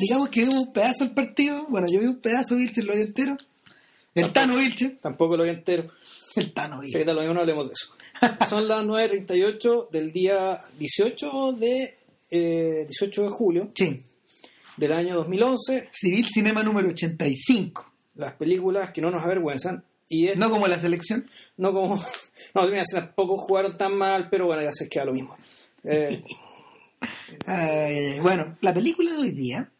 digamos que vimos un pedazo del partido. Bueno, yo vi un pedazo, Vilche, lo vi entero. El Tano Vilche. Tampoco lo vi entero. El Tano Sí, Vilche. tal, lo mismo no hablemos de eso. Son las 9.38 del día 18 de, eh, 18 de julio Sí. del año 2011. Civil Cinema número 85. Las películas que no nos avergüenzan. Y No como la selección. no como. No, mira, tampoco jugaron tan mal, pero bueno, ya se queda lo mismo. Eh, ay. bueno, la película de hoy día.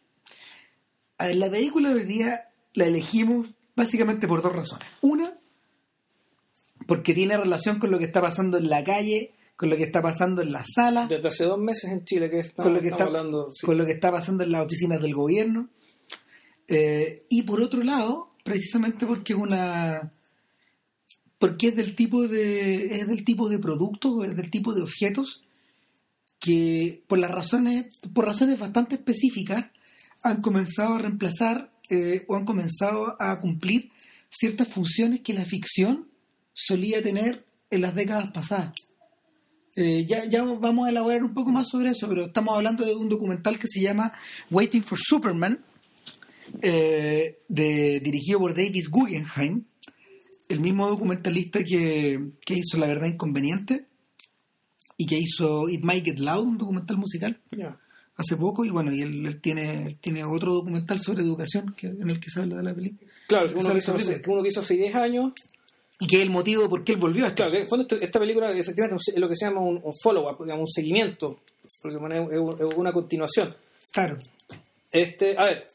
A ver, la película de hoy día la elegimos básicamente por dos razones. Una, porque tiene relación con lo que está pasando en la calle, con lo que está pasando en la sala, desde hace dos meses en Chile que estamos, con lo que está hablando. sí. con lo que está pasando en las oficinas del gobierno. Eh, y por otro lado, precisamente porque es una porque es del tipo de es del tipo de productos, es del tipo de objetos que por las razones por razones bastante específicas han comenzado a reemplazar eh, o han comenzado a cumplir ciertas funciones que la ficción solía tener en las décadas pasadas. Eh, ya, vamos a elaborar un poco más sobre eso, pero estamos hablando de un documental que se llama Waiting for Superman, eh, de, dirigido por Davis Guggenheim, el mismo documentalista que, que hizo La Verdad Inconveniente y que hizo It Might Get Loud, un documental musical. Hace poco, y bueno, y él, él tiene, él tiene otro documental sobre educación que, en el que se habla de la película. Claro, Que uno, que hizo, uno que hizo hace 10 años. Y que es el motivo por qué él volvió a esto. Claro, que en el fondo esto- esta película efectivamente es lo que se llama un, un follow-up, digamos, un seguimiento. Por es es una continuación. Claro. Este, a ver.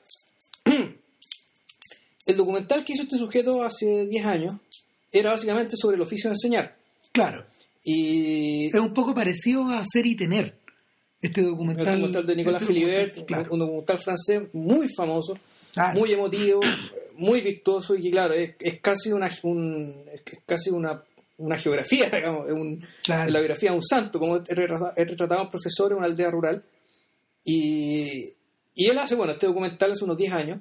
El documental que hizo este sujeto hace 10 años era básicamente sobre el oficio de enseñar. Claro. Y Es un poco parecido a Hacer y Tener. Este el documental. documental de Nicolas este Philibert, documental, claro. un documental francés muy famoso, Claro. muy emotivo, muy vistoso y que claro, es, es casi una un- es casi una, una geografía, digamos, es, un- Claro. la biografía de un santo, como es retratado, es retratado a un profesor en una aldea rural. Y, y él hace, bueno, este documental hace unos 10 años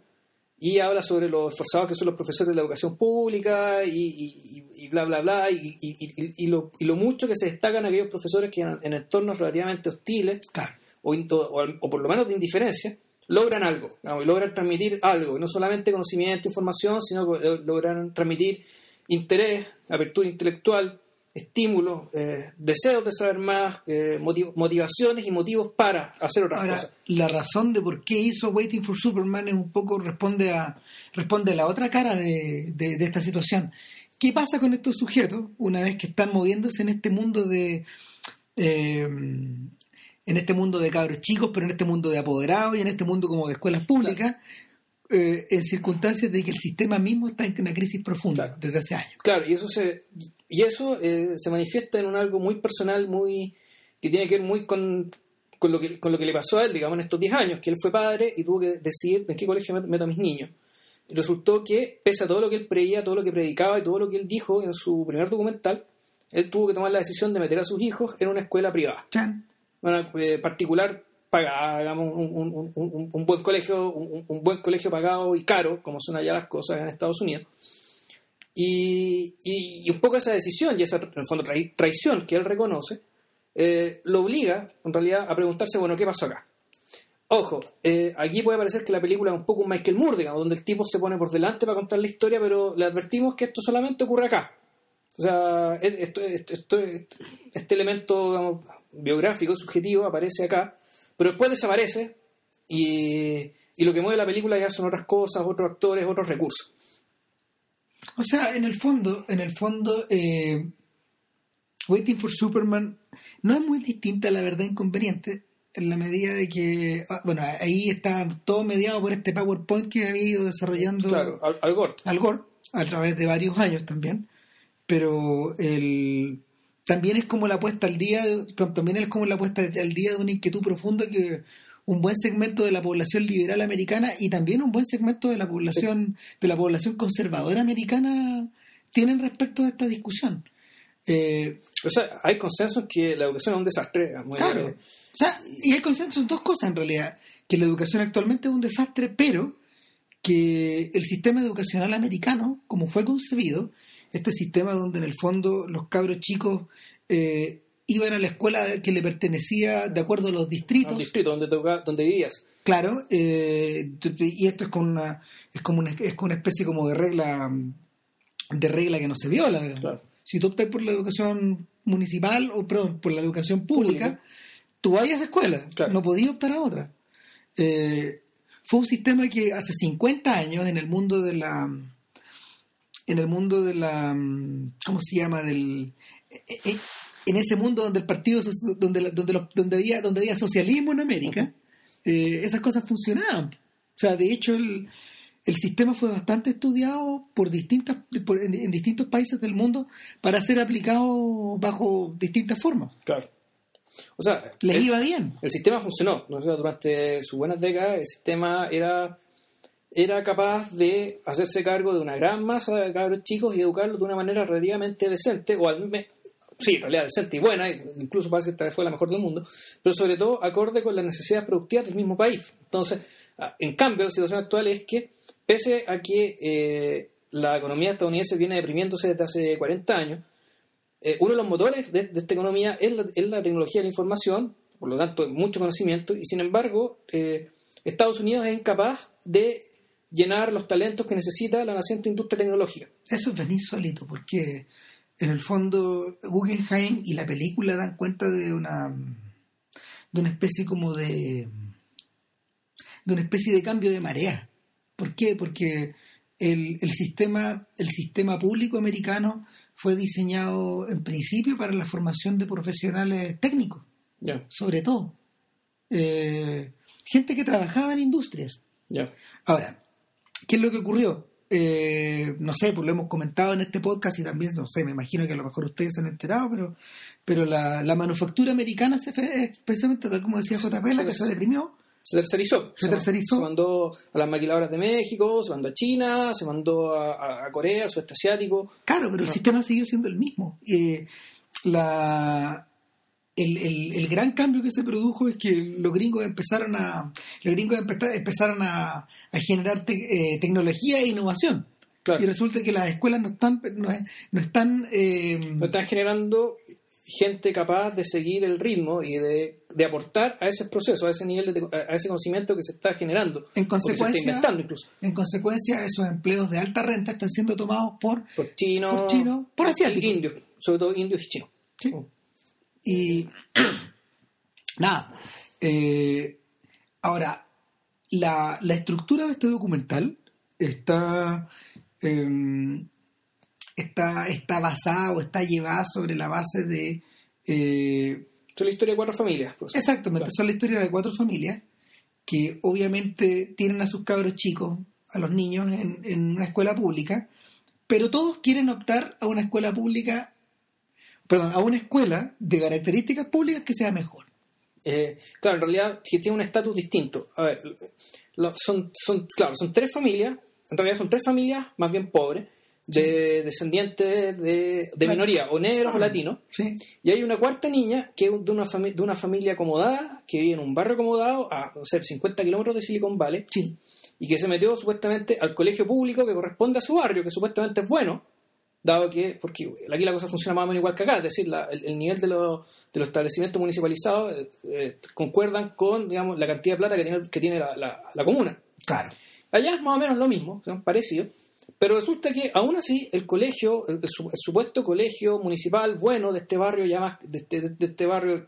y habla sobre lo esforzados que son los profesores de la educación pública y, y- y- y bla, bla, bla, y, y- lo, y lo mucho que se destacan aquellos profesores que en, en entornos relativamente hostiles Claro. o, por lo menos de indiferencia, logran algo, digamos, y logran transmitir algo, y no solamente conocimiento, información, sino que lo- logran transmitir interés, apertura intelectual, estímulos, eh, deseos de saber más, eh, motiv- motivaciones y motivos para hacer otras Ahora, cosas. la razón de por qué hizo Waiting for Superman es un poco responde a responde a la otra cara de, de- de esta situación. ¿Qué pasa con estos sujetos una vez que están moviéndose en este mundo de eh, en este mundo de cabros chicos, pero en este mundo de apoderados y en este mundo como de escuelas públicas, eh, en circunstancias de que el sistema mismo está en una crisis profunda Claro. desde hace años? Claro, y eso se y eso eh, se manifiesta en un algo muy personal, muy que tiene que ver muy con, con lo que con lo que le pasó a él, digamos, en estos 10 años, que él fue padre y tuvo que decidir en qué colegio met- meto a mis niños. Y resultó que, pese a todo lo que él creía, todo lo que predicaba y todo lo que él dijo en su primer documental, él tuvo que tomar la decisión de meter a sus hijos en una escuela privada, Chan. una eh, particular pagada, digamos, un, un- un- un- buen colegio, un, buen colegio pagado y caro, como son allá las cosas en Estados Unidos. Y, y- un poco esa decisión y esa, en fondo, trai- traición que él reconoce, eh, lo obliga, en realidad, a preguntarse, bueno, ¿qué pasó acá? Ojo, eh, aquí puede parecer que la película es un poco un Michael Moore, digamos, donde el tipo se pone por delante para contar la historia, pero le advertimos que esto solamente ocurre acá. O sea, esto, esto- esto- este elemento biográfico, subjetivo, aparece acá, pero después desaparece y, y lo que mueve la película ya son otras cosas, otros actores, otros recursos. O sea, en el fondo, en el fondo, eh, Waiting for Superman no es muy distinta a la verdad inconveniente en la medida de que, ah, bueno, ahí está todo mediado por este PowerPoint que había ido desarrollando Claro, Al, Al Gore. Al Gore a través de varios años también, pero el también es como la puesta al día, de- también es como la puesta al día de una inquietud profunda que un buen segmento de la población liberal americana y también un buen segmento de la población de la población conservadora americana tienen respecto a esta discusión. Eh, O sea, hay consenso en que la educación es un desastre. digamos, Claro. O sea, y hay consenso en dos cosas en realidad. Que la educación actualmente es un desastre, pero que el sistema educacional americano, como fue concebido, este sistema donde en el fondo los cabros chicos eh, iban a la escuela que le pertenecía de acuerdo a los distritos. Distrito donde, toca, donde vivías. Claro, eh, y esto es con una es como una, es con una especie como de regla de regla que no se viola. Claro. Si tú optas por la educación municipal o perdón, por la educación pública, Pública. tú vas a esa escuela, Claro. no podías optar a otra. Eh, fue un sistema que hace 50 años en el mundo de la en el mundo de la ¿cómo se llama? del eh, eh, en ese mundo donde el partido donde donde los- donde había donde había socialismo en América eh, esas cosas funcionaban o sea de hecho el, el sistema fue bastante estudiado por distintas por- en, en distintos países del mundo para ser aplicado bajo distintas formas Claro. O sea, les el, iba bien el sistema funcionó. durante sus buenas décadas, el sistema era, era capaz de hacerse cargo de una gran masa de cabros chicos y educarlos de una manera relativamente decente, o al me- sí, en realidad decente y buena, incluso parece que esta vez fue la mejor del mundo, pero sobre todo acorde con las necesidades productivas del mismo país. Entonces, ah, en cambio, la situación actual es que, pese a que eh, la economía estadounidense viene deprimiéndose desde hace 40 años, eh, uno de los motores de, de esta economía es la, es la tecnología de la información, por lo tanto, mucho conocimiento, y sin embargo, eh, Estados Unidos es incapaz de llenar los talentos que necesita la naciente industria tecnológica. Eso es bien insólito, porque en el fondo Guggenheim y la película dan cuenta de una de una especie como de de una especie de cambio de marea. ¿Por qué? Porque el, el sistema el sistema público americano fue diseñado en principio para la formación de profesionales técnicos, sobre todo. Eh, gente que trabajaba en industrias. ya. Ahora, ¿qué es lo que ocurrió? Eh, no sé, pues lo hemos comentado en este podcast y también, no sé, me imagino que a lo mejor ustedes se han enterado, pero, pero la, la manufactura americana se fue, eh, precisamente tal como decía J. Pela, Sí, que se deprimió. Se tercerizó. Se tercerizó. Se mandó a las maquiladoras de México, se mandó a China, se mandó a, a- a Corea, al sudeste asiático. Claro, pero el sistema siguió siendo el mismo. Eh, la, el, el- el gran cambio que se produjo es que los gringos empezaron a los gringos empe- empezaron a, a generar te- eh, tecnología e innovación. Claro. Y resulta que las escuelas no están no, no están eh, No están generando gente capaz de seguir el ritmo y de, de aportar a ese proceso, a ese nivel, de, a ese conocimiento que se está generando. En o que se está consecuencia- inventando incluso. En consecuencia, esos empleos de alta renta están siendo tomados por... Por chinos. Por chinos, por asiáticos. Indios, sobre todo indios y chinos. Sí. Y nada. eh, ahora, la, la estructura de este documental está, eh, está, está basada o está llevada sobre la base de... eh, Es la historia de cuatro familias. pues. Exactamente, Claro. son la historia de cuatro familias que obviamente tienen a sus cabros chicos, a los niños, en, en una escuela pública, pero todos quieren optar a una escuela pública, perdón, a una escuela de características públicas que sea mejor. Eh, claro, en realidad que tiene un estatus distinto. A ver, lo- son, son, claro, son tres familias, en realidad son tres familias más bien pobres, de descendientes de, de minoría, o negros o latinos. Sí, Y hay una cuarta niña que es de una, de una familia acomodada, que vive en un barrio acomodado, a no sé, 50 kilómetros de Silicon Valley, sí, y que se metió supuestamente al colegio público que corresponde a su barrio, que supuestamente es bueno, dado que, porque aquí la cosa funciona más o menos igual que acá, es decir, la- el, el nivel de, los- de los establecimientos municipalizados eh, eh, concuerdan con, digamos, la cantidad de plata que tiene, que tiene la, la- la comuna. claro. Allá es más o menos lo mismo, son parecido, pero resulta que aún así el colegio, el supuesto colegio municipal bueno de este barrio ya más, de este, de este barrio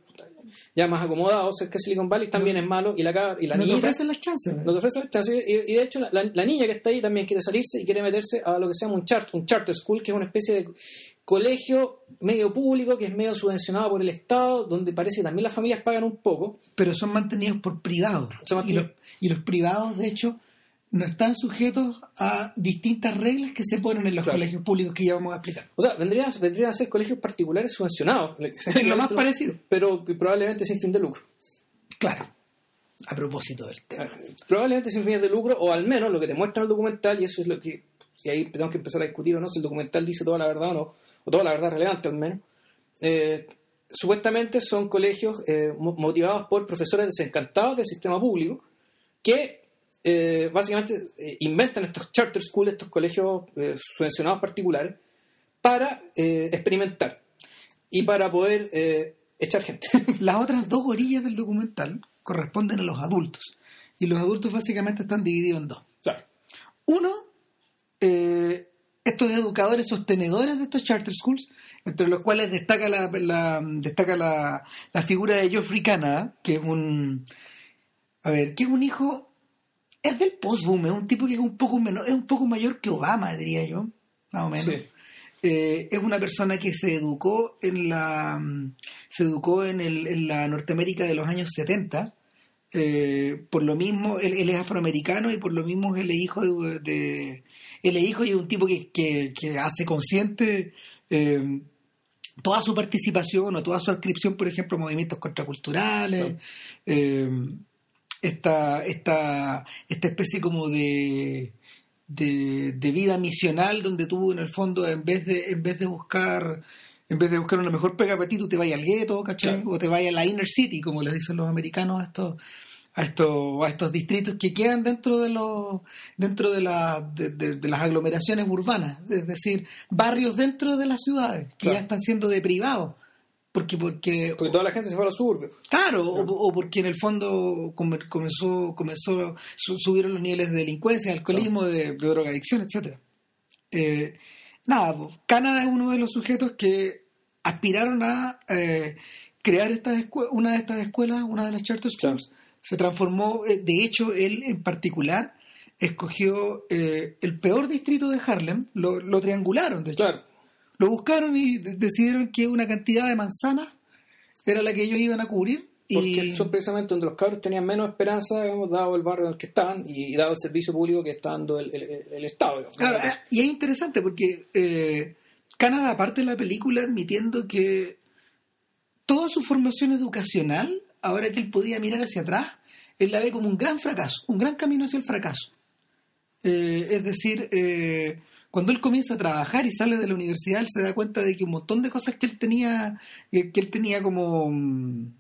ya más acomodado, cerca de Silicon Valley, también es malo y la, y la no te ofrecen las chances. no te. Y, y de hecho, la, la- la niña que está ahí también quiere salirse y quiere meterse a lo que se llama un, chart, un charter school, que es una especie de colegio medio público, que es medio subvencionado por el Estado, donde parece que también las familias pagan un poco. Pero son mantenidos por privados. Son Y los, y los privados, de hecho, no están sujetos a distintas reglas que se ponen en los Claro. colegios públicos que ya vamos a explicar. O sea, vendrían, vendrían a ser colegios particulares subvencionados. Es lo más parecido. Pero probablemente sin fin de lucro. Claro. A propósito del tema. Probablemente sin fines de lucro, o al menos lo que te muestra el documental, y eso es lo que. Y ahí tenemos que empezar a discutir o no, si el documental dice toda la verdad o no, o toda la verdad relevante al menos. Eh, supuestamente son colegios eh, mo- motivados por profesores desencantados del sistema público que eh, básicamente eh, inventan estos charter schools, estos colegios eh, subvencionados particulares, para experimentar y para poder echar gente. Las otras dos orillas del documental corresponden a los adultos. Y los adultos básicamente están divididos en dos. claro. Uno, estos educadores sostenedores de estos charter schools, entre los cuales destaca la, la- destaca la, la figura de Geoffrey Canada, que es un, a ver, que es un hijo, es del post-boom, es un tipo que es un poco menor, es un poco mayor que Obama, diría yo, más o menos. Sí. Eh, es una persona que se educó en la se educó en, el, en la Norteamérica de los años 70 eh, por lo mismo él, él es afroamericano y por lo mismo él es hijo de, de- él es hijo y es un tipo que, que, que hace consciente eh, toda su participación o toda su adscripción por ejemplo a movimientos contraculturales. Esta, esta, esta especie como de, de, de vida misional donde tú en el fondo en vez de en vez de buscar en vez de buscar una mejor pega para ti tú te vayas al gueto ¿cachai? Claro. o te vayas a la inner city como les dicen los americanos a estos a estos a estos distritos que quedan dentro de los dentro de, la, de, de- de las aglomeraciones urbanas es decir barrios dentro de las ciudades que Claro. ya están siendo deprivados porque porque Porque toda la gente se fue a los suburbios. Claro, o, o porque en el fondo come- comenzó, comenzó su- subieron los niveles de delincuencia, de alcoholismo, de, de drogadicción, etcétera. Eh, nada, pues, Canadá es uno de los sujetos que aspiraron a eh, crear estas una de estas escuelas, una de las charter schools. Se transformó, eh, de hecho, él en particular escogió eh, el peor distrito de Harlem, lo, lo triangularon, de hecho. Claro. Lo buscaron y de- decidieron que una cantidad de manzanas era la que ellos iban a cubrir. Porque Y son precisamente donde los cabros tenían menos esperanza, digamos, dado el barrio en el que estaban y dado el servicio público que está dando el, el- el Estado. digamos. claro, eh, y es interesante porque eh, Canadá parte de la película admitiendo que toda su formación educacional, ahora que él podía mirar hacia atrás, él la ve como un gran fracaso, un gran camino hacia el fracaso. Eh, es decir, eh, cuando él comienza a trabajar y sale de la universidad, él se da cuenta de que un montón de cosas que él tenía, que él tenía como mm,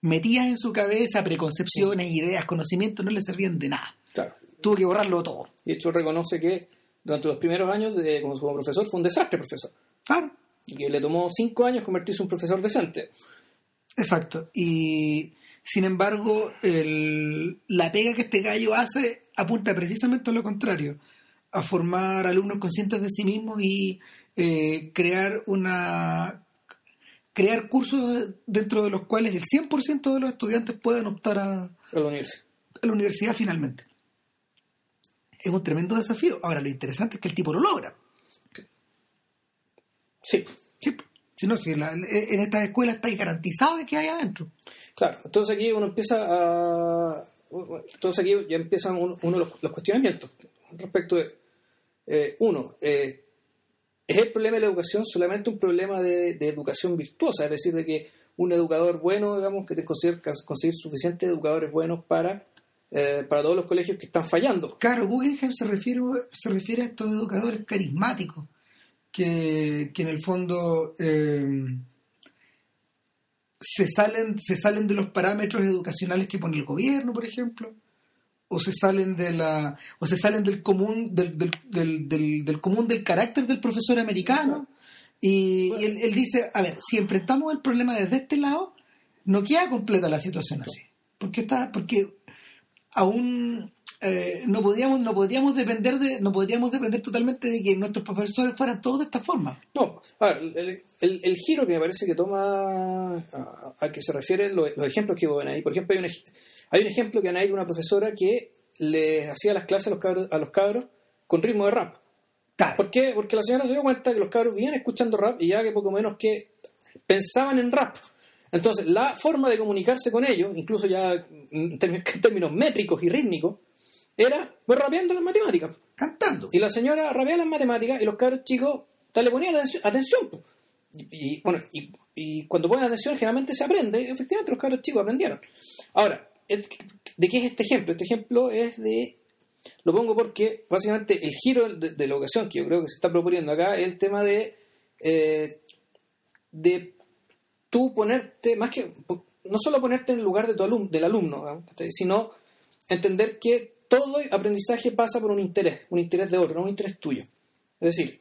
metidas en su cabeza, preconcepciones, ideas, conocimientos, no le servían de nada. Claro. Tuvo que borrarlo todo. Y de hecho reconoce que durante los primeros años de, como, como profesor fue un desastre profesor. Claro. Y que le tomó cinco años convertirse en un profesor decente. Exacto. Y sin embargo, el- la pega que este gallo hace apunta precisamente a lo contrario, a formar alumnos conscientes de sí mismos y eh, crear una crear cursos dentro de los cuales el 100% de los estudiantes puedan optar a, a la universidad. a la universidad finalmente. Es un tremendo desafío. Ahora, lo interesante es que el tipo lo logra. Sí, Sí, si no, si la- en estas escuelas está garantizado que hay adentro. claro. Entonces aquí uno empieza a... Entonces aquí ya empiezan un- uno de los, los cuestionamientos respecto de... eh, uno, eh, ¿es el problema de la educación solamente un problema de, educación virtuosa? Es decir, de que un educador bueno, digamos, que te consigue conseguir suficientes educadores buenos para, eh, para todos los colegios que están fallando. Claro, Guggenheim se refiere, se refiere a estos educadores carismáticos que, que en el fondo eh, se, salen, se salen de los parámetros educacionales que pone el gobierno, por ejemplo, o se salen de la o se salen del común del, del, del, del- del común del carácter del profesor americano. Y, y él, él dice a ver si enfrentamos el problema desde este lado no queda completa la situación así. Porque está porque aún eh, no podríamos no podríamos depender de no podríamos depender totalmente de que nuestros profesores fueran todos de esta forma. No, el, el- giro que me parece que toma a, que se refieren los, los ejemplos que ven ahí. Por ejemplo, hay un, hay un ejemplo que hay de una profesora que les hacía las clases a los cabros, a los cabros con ritmo de rap. Claro. ¿Por qué? Porque la señora se dio cuenta que los cabros vivían escuchando rap y ya que poco menos que pensaban en rap. Entonces, la forma de comunicarse con ellos, incluso ya en términos, métricos y rítmicos, era pues, rapeando las matemáticas. cantando Y la señora rapeaba las matemáticas y los cabros chicos le ponían atención. Y, y, bueno, y, y cuando ponen atención generalmente se aprende. Efectivamente los cabros chicos aprendieron. Ahora, ¿de qué es este ejemplo? Este ejemplo es de... Lo pongo porque básicamente el giro de, la educación que yo creo que se está proponiendo acá es el tema de... eh, de tú ponerte, más que... No solo ponerte en el lugar de tu alum, del alumno, sino entender que todo aprendizaje pasa por un interés, un interés de otro, no un interés tuyo. Es decir,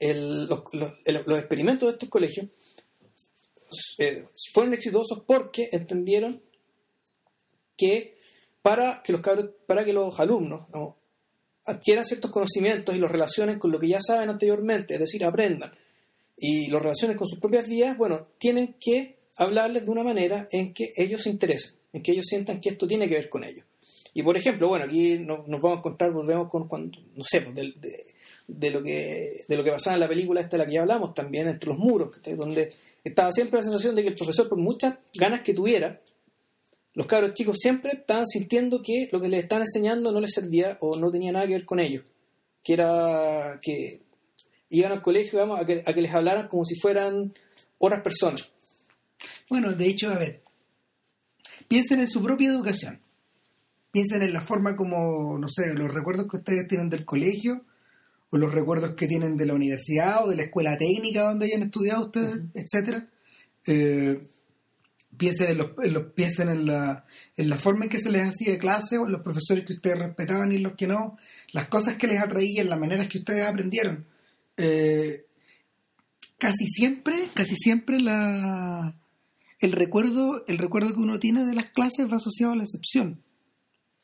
los experimentos de estos colegios eh, fueron exitosos porque entendieron que para que los para que los alumnos adquieran ciertos conocimientos y los relacionen con lo que ya saben anteriormente, es decir, aprendan y los relacionen con sus propias vidas, bueno, tienen que hablarles de una manera en que ellos se interesen, en que ellos sientan que esto tiene que ver con ellos. Y por ejemplo, bueno, aquí nos, vamos a encontrar, volvemos con cuando, no sé, pues, de, de, lo que de lo que pasaba en la película esta de la que ya hablamos también, entre los muros, donde estaba siempre la sensación de que el profesor, por muchas ganas que tuviera, los cabros chicos siempre estaban sintiendo que lo que les estaban enseñando no les servía o no tenía nada que ver con ellos. Que era que iban al colegio vamos, a, que, a que les hablaran como si fueran otras personas. Bueno, de hecho, a ver, piensen en su propia educación piensen en la forma como, no sé, los recuerdos que ustedes tienen del colegio o los recuerdos que tienen de la universidad o de la escuela técnica donde hayan estudiado ustedes, etcétera. Eh, piensen en, los, piensen en la, en la forma en que se les hacía clase o en los profesores que ustedes respetaban y los que no, las cosas que les atraían, las maneras que ustedes aprendieron. Eh, casi siempre, casi siempre la, el recuerdo, el recuerdo que uno tiene de las clases va asociado a la excepción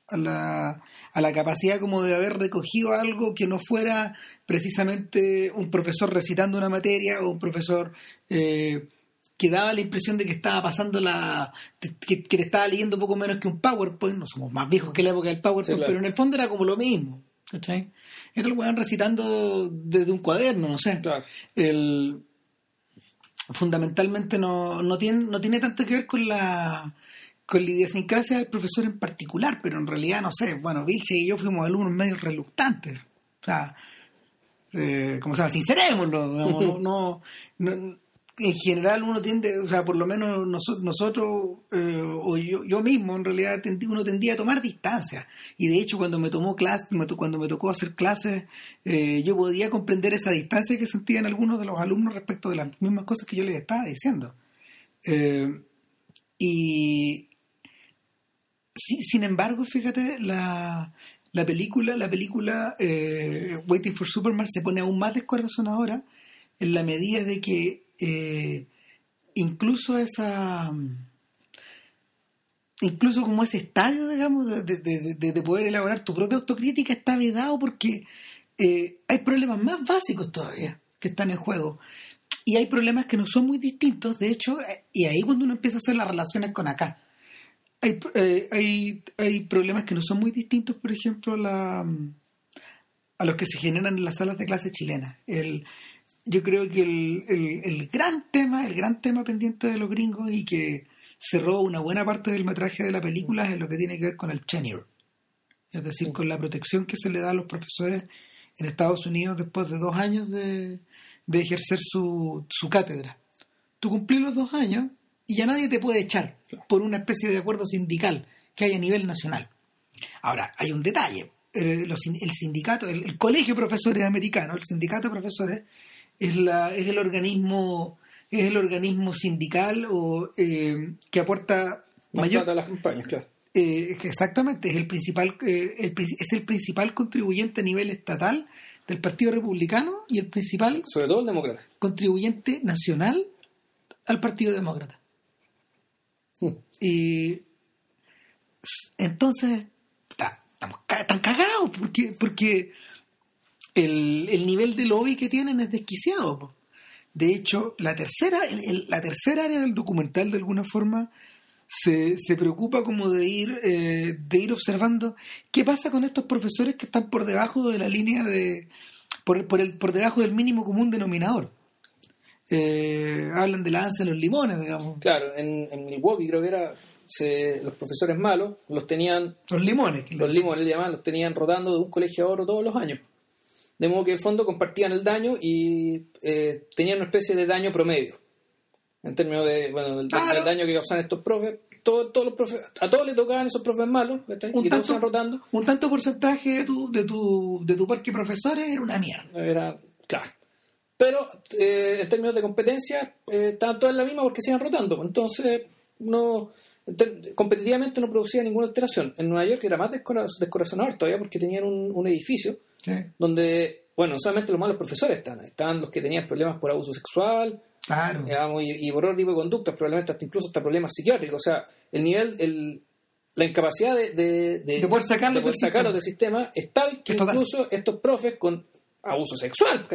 a la, a la capacidad como de haber recogido algo que no fuera precisamente un profesor recitando una materia o un profesor eh, que daba la impresión de que estaba pasando la que, que, estaba leyendo poco menos que un PowerPoint, no somos más viejos que la época del PowerPoint, pero en el fondo era como lo mismo. ¿cachai? Esto lo van recitando desde un cuaderno, no sé. El, fundamentalmente no, no, tiene, no tiene tanto que ver con la con la idiosincrasia del profesor en particular, pero en realidad, no sé, bueno, Vilche y yo fuimos alumnos medio reluctantes. O sea, eh, como se llama, sincerémoslo, no, no, en general uno tiende, o sea, por lo menos nosotros, nosotros eh, o yo, yo, mismo, en realidad uno tendía a tomar distancia. Y de hecho, cuando me tomó clase, cuando me tocó hacer clases, eh, yo podía comprender esa distancia que sentían algunos de los alumnos respecto de las mismas cosas que yo les estaba diciendo. y sin embargo, fíjate, la, película, la película eh, Waiting for Superman se pone aún más descorazonadora en la medida de que eh, incluso esa incluso como ese estadio, digamos, de, poder elaborar tu propia autocrítica está vedado porque eh, hay problemas más básicos todavía que están en juego. Y hay problemas que no son muy distintos, de hecho, y ahí cuando uno empieza a hacer las relaciones con acá hay, eh, hay, hay problemas que no son muy distintos, por ejemplo, a, la, a los que se generan en las salas de clase chilenas. El, yo creo que el, el, gran tema, el gran tema pendiente de los gringos y que roba una buena parte del metraje de la película es lo que tiene que ver con el tenure. Es decir, con la protección que se le da a los profesores en Estados Unidos después de dos años de, de ejercer su, su cátedra. Tú cumplís los dos años y ya nadie te puede echar por una especie de acuerdo sindical que hay a nivel nacional. Ahora, hay un detalle. El, sindicato, el, colegio de profesores americano, el sindicato de profesores, es, la, es el organismo es el organismo sindical o eh, que aporta mayor a las campañas, claro. Eh, exactamente, es el principal eh, es el principal contribuyente a nivel estatal del Partido Republicano y el principal sobre todo el demócrata contribuyente nacional al Partido Demócrata. Y entonces, estamos tan cagados porque, porque el, nivel de lobby que tienen es desquiciado. De hecho, la tercera, la tercera área del documental, de alguna forma, se, se preocupa como de ir, eh, de ir observando qué pasa con estos profesores que están por debajo de la línea de. por, por, el, por debajo del mínimo común denominador. Eh, hablan de la ansia de los limones, digamos. Claro, en, en Milwaukee creo que era los profesores malos los tenían los limones los limones los tenían rotando de un colegio a otro todos los años de modo que en el fondo compartían el daño y eh, tenían una especie de daño promedio. En términos de bueno del, daño que causan estos profes. Todos los profes, a todos les tocaban esos profes malos un y tanto, rotando. un tanto porcentaje de tu, de tu, de tu parque profesores era una mierda. Era claro. Pero eh, en términos de competencia eh, estaban todas en la misma porque se iban rotando. Entonces, no te- competitivamente no producía ninguna alteración. En Nueva York era más descora- descorazonador todavía porque tenían un, un edificio Sí, donde, bueno, no solamente los malos profesores ahí, estaban los que tenían problemas por abuso sexual, claro. digamos, y, y por otro tipo de conductas, probablemente hasta incluso hasta problemas psiquiátricos. O sea, el nivel, el, la incapacidad de, de, De poder sacarlos de poder del sacarlos sistema. del sistema es tal que Es total. incluso estos profes con abuso sexual.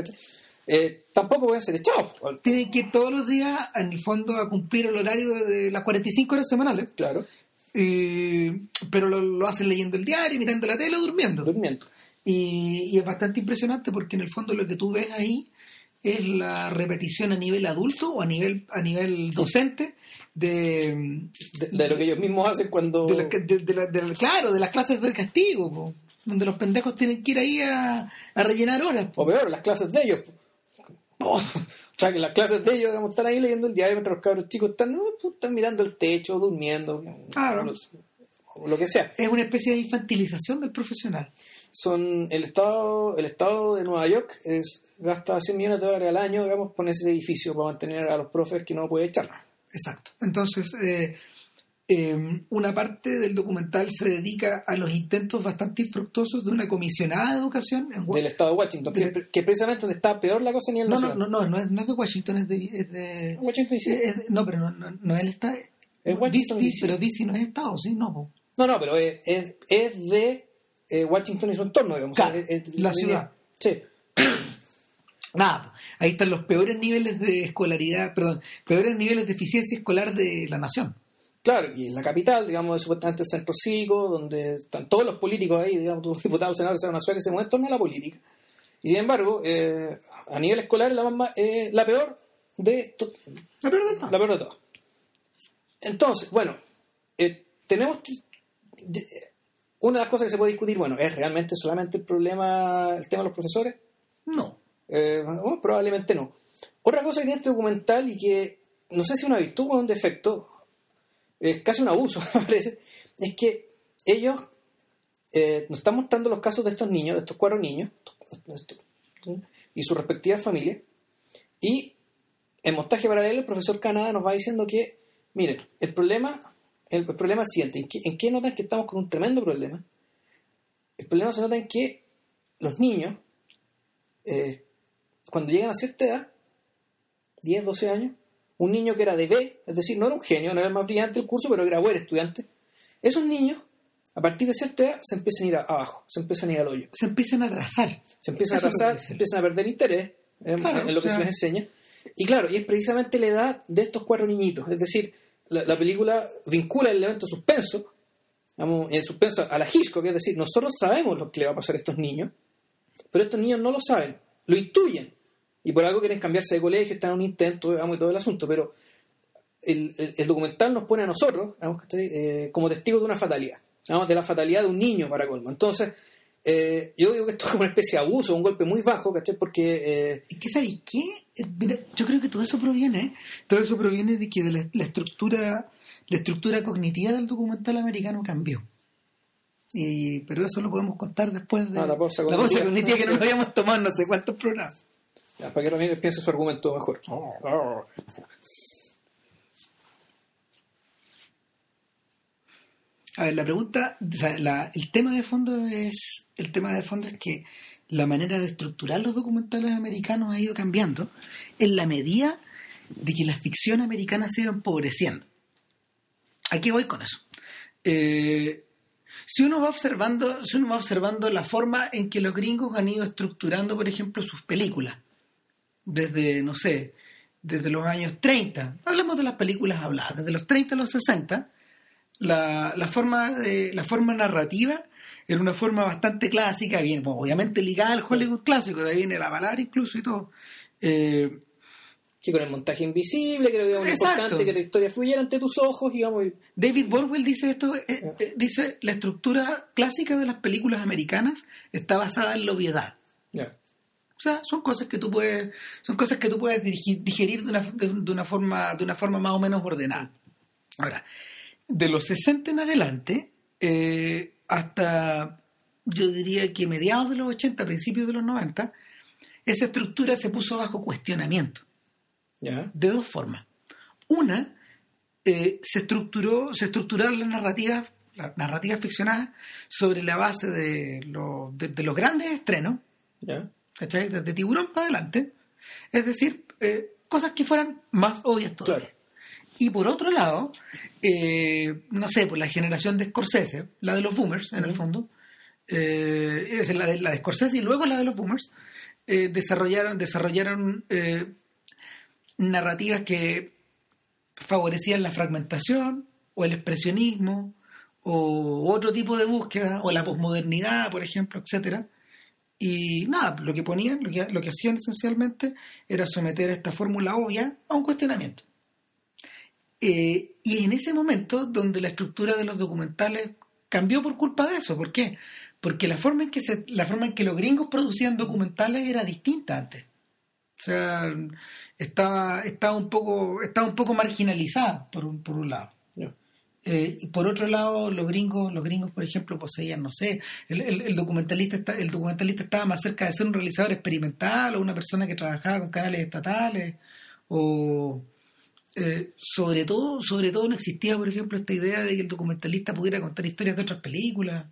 Eh, tampoco pueden ser echados. Tienen que ir todos los días, en el fondo, a cumplir el horario de, de las 45 horas semanales. Claro, Eh, pero lo, lo hacen leyendo el diario, mirando la tele o durmiendo. durmiendo. Y, y es bastante impresionante porque en el fondo lo que tú ves ahí es la repetición a nivel adulto o a nivel a nivel docente de, De, de lo que ellos mismos hacen cuando... de la- de- de la- de la- claro de las clases de castigo po, donde los pendejos tienen que ir ahí a, a rellenar horas po. O peor, las clases de ellos. O sea, que las clases de ellos digamos, están ahí leyendo el diario mientras los cabros chicos están, pues, están mirando el techo, durmiendo, Claro. o, o lo que sea. es una especie de infantilización del profesional Son el estado el estado de Nueva York es gasta 100 millones de dólares al año, digamos, con ese edificio para mantener a los profes que no puede echar. Exacto. Entonces, eh, eh, una parte del documental se dedica a los intentos bastante infructuosos de una comisionada de educación en Del estado de Washington, que, que precisamente donde está peor la cosa ni el No, no, no, no, no es, no es de Washington, es de... Es de Washington es no, pero no, no, no él está... Es Washington, DC, DC. Pero DC no es Estado, ¿sí? No, po. No, no, pero es, es, es de eh, Washington y su entorno, digamos. Claro, Es- es- la ciudad. Sí. Nada, ahí están los peores niveles de escolaridad, perdón, peores niveles de eficiencia escolar de la nación. Claro, y en la capital, digamos, es supuestamente el centro cívico, donde están todos los políticos ahí, digamos, todos los diputados, senadores, que una ciudad que se mueve en torno a la política. Y sin embargo, eh, a nivel escolar es la, más, eh, la peor de La peor de todas. la peor de todas. Entonces, bueno, eh, tenemos una de las cosas que se puede discutir, bueno, ¿es realmente solamente el problema, el tema de los profesores? No. Eh, bueno, probablemente no. Otra cosa que tiene este documental y que no sé si es una virtud o un defecto, es casi un abuso, me parece, es que ellos eh, nos están mostrando los casos de estos niños, de estos cuatro niños, y sus respectivas familias, y en montaje paralelo el profesor Canadá nos va diciendo que, miren, el problema, el, el problema es el siguiente, ¿en qué, ¿en qué notan que estamos con un tremendo problema? El problema se nota en que los niños eh, cuando llegan a cierta edad, 10, 12 años, un niño que era de B, es decir, no era un genio, no era el más brillante del curso, pero era buen estudiante, esos niños, a partir de cierta edad, se empiezan a ir a- abajo, se empiezan a ir al hoyo, Se empiezan a atrasar. se empiezan Eso a atrasar, se empiezan a perder interés en, Claro, en lo que o sea- se les enseña. Y claro, y es precisamente la edad de estos cuatro niñitos, es decir, la, la película vincula el elemento suspenso, digamos, el suspenso a la Hitchcock, es decir, nosotros sabemos lo que le va a pasar a estos niños, pero estos niños no lo saben, lo intuyen. Y por algo quieren cambiarse de colegio, están en un intento, digamos, y todo el asunto. Pero el, el- documental nos pone a nosotros, digamos. Eh, como testigos de una fatalidad. Digamos, de la fatalidad de un niño para colmo. Entonces, eh, yo digo que esto es como una especie de abuso, un golpe muy bajo, ¿cachai? Porque eh, Es que, ¿sabéis qué? Eh, Mira, yo creo que todo eso proviene, todo eso proviene de que de la, la estructura, la estructura cognitiva del documental americano cambió. Y, pero eso lo podemos contar después de Ah, la pausa pausa cognitiva. cognitiva que nos habíamos tomado en no sé cuántos programas. ya, para que Ramírez piense su argumento mejor. A ver, la pregunta, el tema de fondo es, el tema de fondo es que la manera de estructurar los documentales americanos ha ido cambiando en la medida de que la ficción americana se ido empobreciendo. ¿A qué voy con eso? Eh, si uno va observando, si uno va observando la forma en que los gringos han ido estructurando, por ejemplo, sus películas, desde, no sé, desde los años 30, hablamos de las películas habladas, desde los 30 a los 60, la, la forma de, la forma narrativa era una forma bastante clásica, bien, bueno, obviamente ligada al Hollywood clásico, de ahí viene la palabra incluso y todo. Eh, Que con el montaje invisible, creo que era muy importante que la historia fluyera ante tus ojos, digamos. y- David Borwell dice esto, eh, eh, dice la estructura clásica de las películas americanas está basada en la obviedad. ya. O sea, son cosas que tú puedes, son cosas que tú puedes digerir de una, de, de una forma, de una forma más o menos ordenada. Ahora, de los 60 en adelante, eh, hasta yo diría que mediados de los 80, principios de los 90, esa estructura se puso bajo cuestionamiento de dos formas. Una, eh, se estructuró, se estructuraron las narrativas, las narrativas ficcionadas sobre la base de, lo- de, de los grandes estrenos. ¿cachai? Desde Tiburón para adelante. Es decir, eh, cosas que fueran más obvias todavía. Claro. Y por otro lado, eh, no sé, por la generación de Scorsese, la de los boomers, en el fondo, eh, es la de, la de Scorsese y luego la de los boomers, eh, desarrollaron, desarrollaron narrativas que favorecían la fragmentación o el expresionismo o otro tipo de búsqueda o la posmodernidad, por ejemplo, etcétera. Y nada, lo que ponían, lo que, lo que hacían esencialmente era someter esta fórmula obvia a un cuestionamiento. Eh, y en ese momento donde la estructura de los documentales cambió por culpa de eso. ¿Por qué? Porque la forma en que, se, la forma en que los gringos producían documentales era distinta antes. O sea, estaba, estaba, un, poco, estaba un poco marginalizada, por un, por un lado. Eh, y por otro lado, los gringos, los gringos, por ejemplo, poseían, no sé, el, el- el documentalista está- el documentalista estaba más cerca de ser un realizador experimental o una persona que trabajaba con canales estatales o eh, sobre todo, sobre todo no existía, por ejemplo, esta idea de que el documentalista pudiera contar historias de otras películas.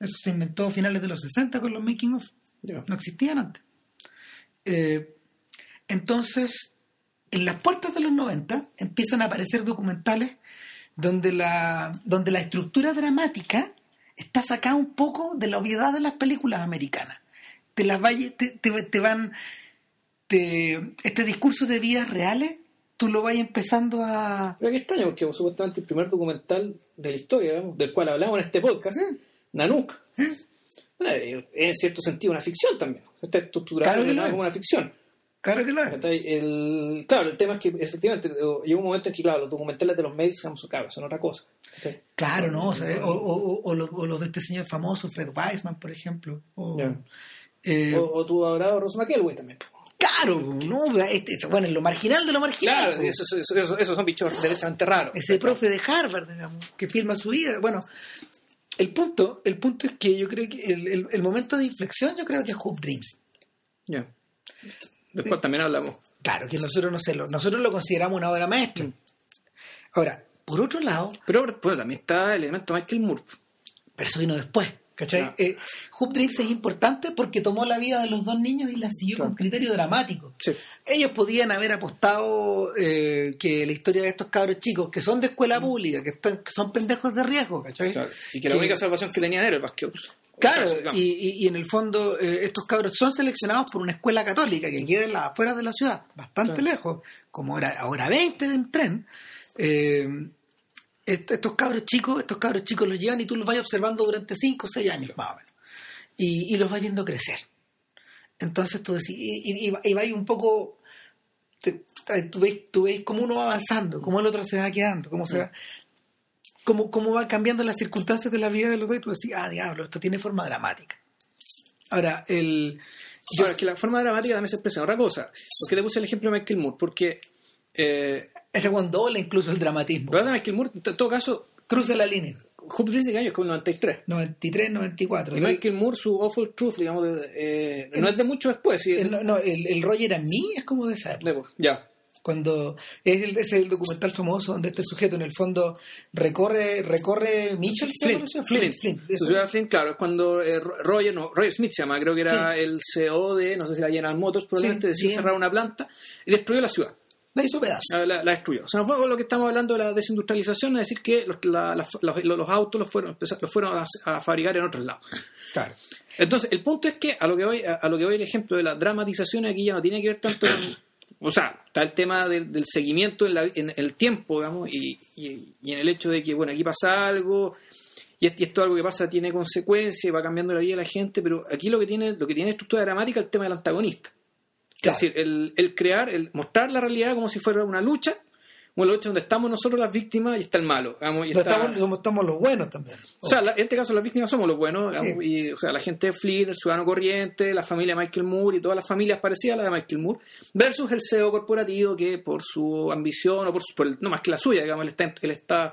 Eso se inventó a finales de los 60 con los making of. No existían antes. Eh, entonces, en las puertas de los 90 empiezan a aparecer documentales donde la, donde la estructura dramática está sacada un poco de la obviedad de las películas americanas. Te, las vaya- te, te- te van. te- este discurso de vidas reales, tú lo vas empezando a. Pero qué extraño, porque supuestamente el primer documental de la historia, digamos, del cual hablamos en este podcast, Nanook, eh, es en cierto sentido una ficción también. Está estructurado Claro que lo es. como una ficción. Claro que lo es. ¿Cachai? El, claro, el tema es que efectivamente llega un momento en que, claro, los documentales de los mails digamos, claro, son otra cosa. Claro, ¿no? O, sea, o, o- o- o los, o los de este señor famoso, Fred Weisman, por ejemplo. O, Ya. eh, tu adorado Ross McElway también. Claro, ¿no? Este, bueno, en lo marginal de lo marginal. Claro, pues. esos, esos son bichos derechamente raros. ese profe de Harvard, digamos, que filma su vida. Bueno, el punto, el punto es que yo creo que el, el- el momento de inflexión yo creo que es Hope Dreams. Ya. Después también hablamos. Claro, que nosotros no sé, lo, nosotros lo consideramos una obra maestra. Mm. Ahora, por otro lado, Pero bueno, también está el elemento Michael Moore. pero eso vino después. ¿Cachai? Ya. Eh, Hoop Dreams es importante porque tomó la vida de los dos niños y la siguió Claro. con criterio dramático. Sí. Ellos podían haber apostado eh, que la historia de estos cabros chicos, que son de escuela pública, que, están- que son pendejos de riesgo, ¿cachai? Claro. Y que la única salvación que tenían era el basquetbol. Claro, y, y- y en el fondo eh, estos cabros son seleccionados por una escuela católica que queda en las afueras de la ciudad, bastante Claro. lejos, como ahora, ahora 20 en tren. Est- estos cabros chicos, estos cabros chicos los llevan y tú los vas observando durante 5 o 6 años más o menos. Y, y los vas viendo crecer. Entonces tú decís, y, y, y va- vais un poco, te- tú, ves, tú ves cómo uno va avanzando, cómo el otro se va quedando, cómo se va, cómo, cómo van cambiando las circunstancias de la vida de los dos y tú decís, ah, diablo, esto tiene forma dramática. Ahora, el... Ahora, que la forma dramática también se expresa en otra cosa. ¿Por qué te puse el ejemplo de Michael Moore? Porque eh, Ese cuando doble incluso el dramatismo. lo que pasa es que Michael Moore, en todo caso, Cruza la línea. Hoop Dreams de qué año es como el 93. 93, 94. Y Michael Moore, su Awful Truth, digamos, de- eh, no es de mucho después. Sí, El, no, el, el Roger and Me es como de esa época. ya. Cuando es el, es el documental famoso donde este sujeto en el fondo recorre recorre Mitchell ¿se llama Flint? Flint, Flint, ciudad es. Flint, claro, es cuando eh, Ro- Roger, no, Roger Smith se llama, creo que era Sí. el CEO de, no sé si la General Motors, probablemente Sí, decidió cerrar una planta y destruyó la ciudad. La hizo pedazo. La, destruyó. O sea, fue con lo que estamos hablando de la desindustrialización, es decir, que los, la- los, los autos los fueron, los fueron a, a fabricar en otros lados. Claro. Entonces, el punto es que a lo que voy, a, a lo que voy el ejemplo de la dramatización aquí ya no tiene que ver tanto con, o sea, está el tema del, del seguimiento en, la- en el tiempo, digamos, y, y- y en el hecho de que, bueno, aquí pasa algo, y, es- y esto algo que pasa tiene consecuencias, y va cambiando la vida de la gente, pero aquí lo que tiene, lo que tiene estructura dramática es el tema del antagonista. Claro. Es decir, el, el crear, el mostrar la realidad como si fuera una lucha, una lucha donde estamos nosotros las víctimas y está el malo. digamos, y está- estamos, como estamos los buenos también. o sea, la- en este caso las víctimas somos los buenos, Sí. digamos, y, o sea, la gente de Fleet, el ciudadano corriente, la familia de Michael Moore y todas las familias parecidas a la de Michael Moore, versus el CEO corporativo que por su ambición o por, su- por el- no más que la suya, digamos, él está, él está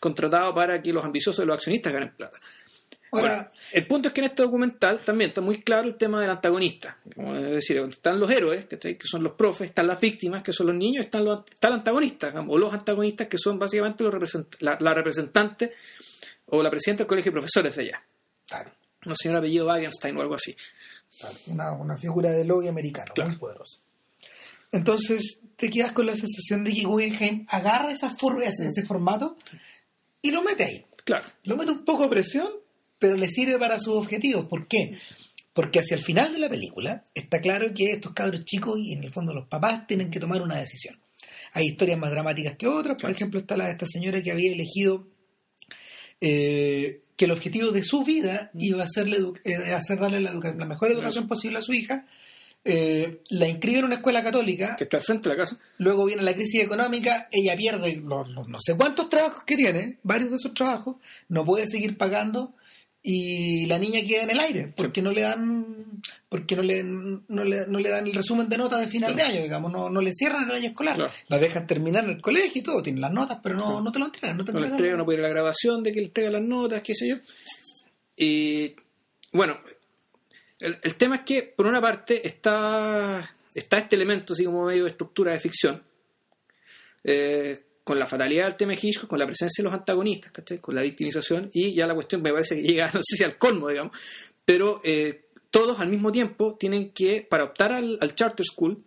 contratado para que los ambiciosos de los accionistas ganen plata. Ahora, el punto es que en este documental también está muy claro el tema del antagonista. Como es decir, están los héroes, que son los profes, están las víctimas, que son los niños, están los, está el antagonista, o los antagonistas, que son básicamente los la, la, representante o la presidenta del colegio de profesores de allá. Claro. Una señora apellido Wagenstein o algo así. Una, una, figura de lobby americano, muy poderosa. Entonces te quedas con la sensación de que Guggenheim agarra esa forma, ese, ese formato y lo mete ahí. Claro. Lo mete un poco a presión pero le sirve para sus objetivos. ¿Por qué? Porque hacia el final de la película está claro que estos cabros chicos y en el fondo los papás tienen que tomar una decisión. Hay historias más dramáticas que otras, por ejemplo está la de esta señora que había elegido eh, que el objetivo de su vida iba a ser, eh, hacer darle la, la mejor educación posible a su hija eh, la inscribe en una escuela católica. Que está al frente de la casa. Luego viene la crisis económica, ella pierde los, no sé cuántos trabajos que tiene, varios de esos trabajos, no puede seguir pagando y la niña queda en el aire porque no le dan porque no le, no le, no le dan el resumen de notas de final de año digamos no, no le cierran el año escolar. La dejan terminar en el colegio y todo tienen las notas pero no, no te lo entregan no te entregan, no, no puede ir a la grabación de que le entrega las notas qué sé yo. Y bueno el, el tema es que por una parte está está este elemento así como medio de estructura de ficción. Eh, con la fatalidad del tema Hitchcock, con la presencia de los antagonistas, con la victimización, y ya la cuestión me parece que llega, no sé si al colmo, digamos, pero eh, todos al mismo tiempo tienen que, para optar al, charter school,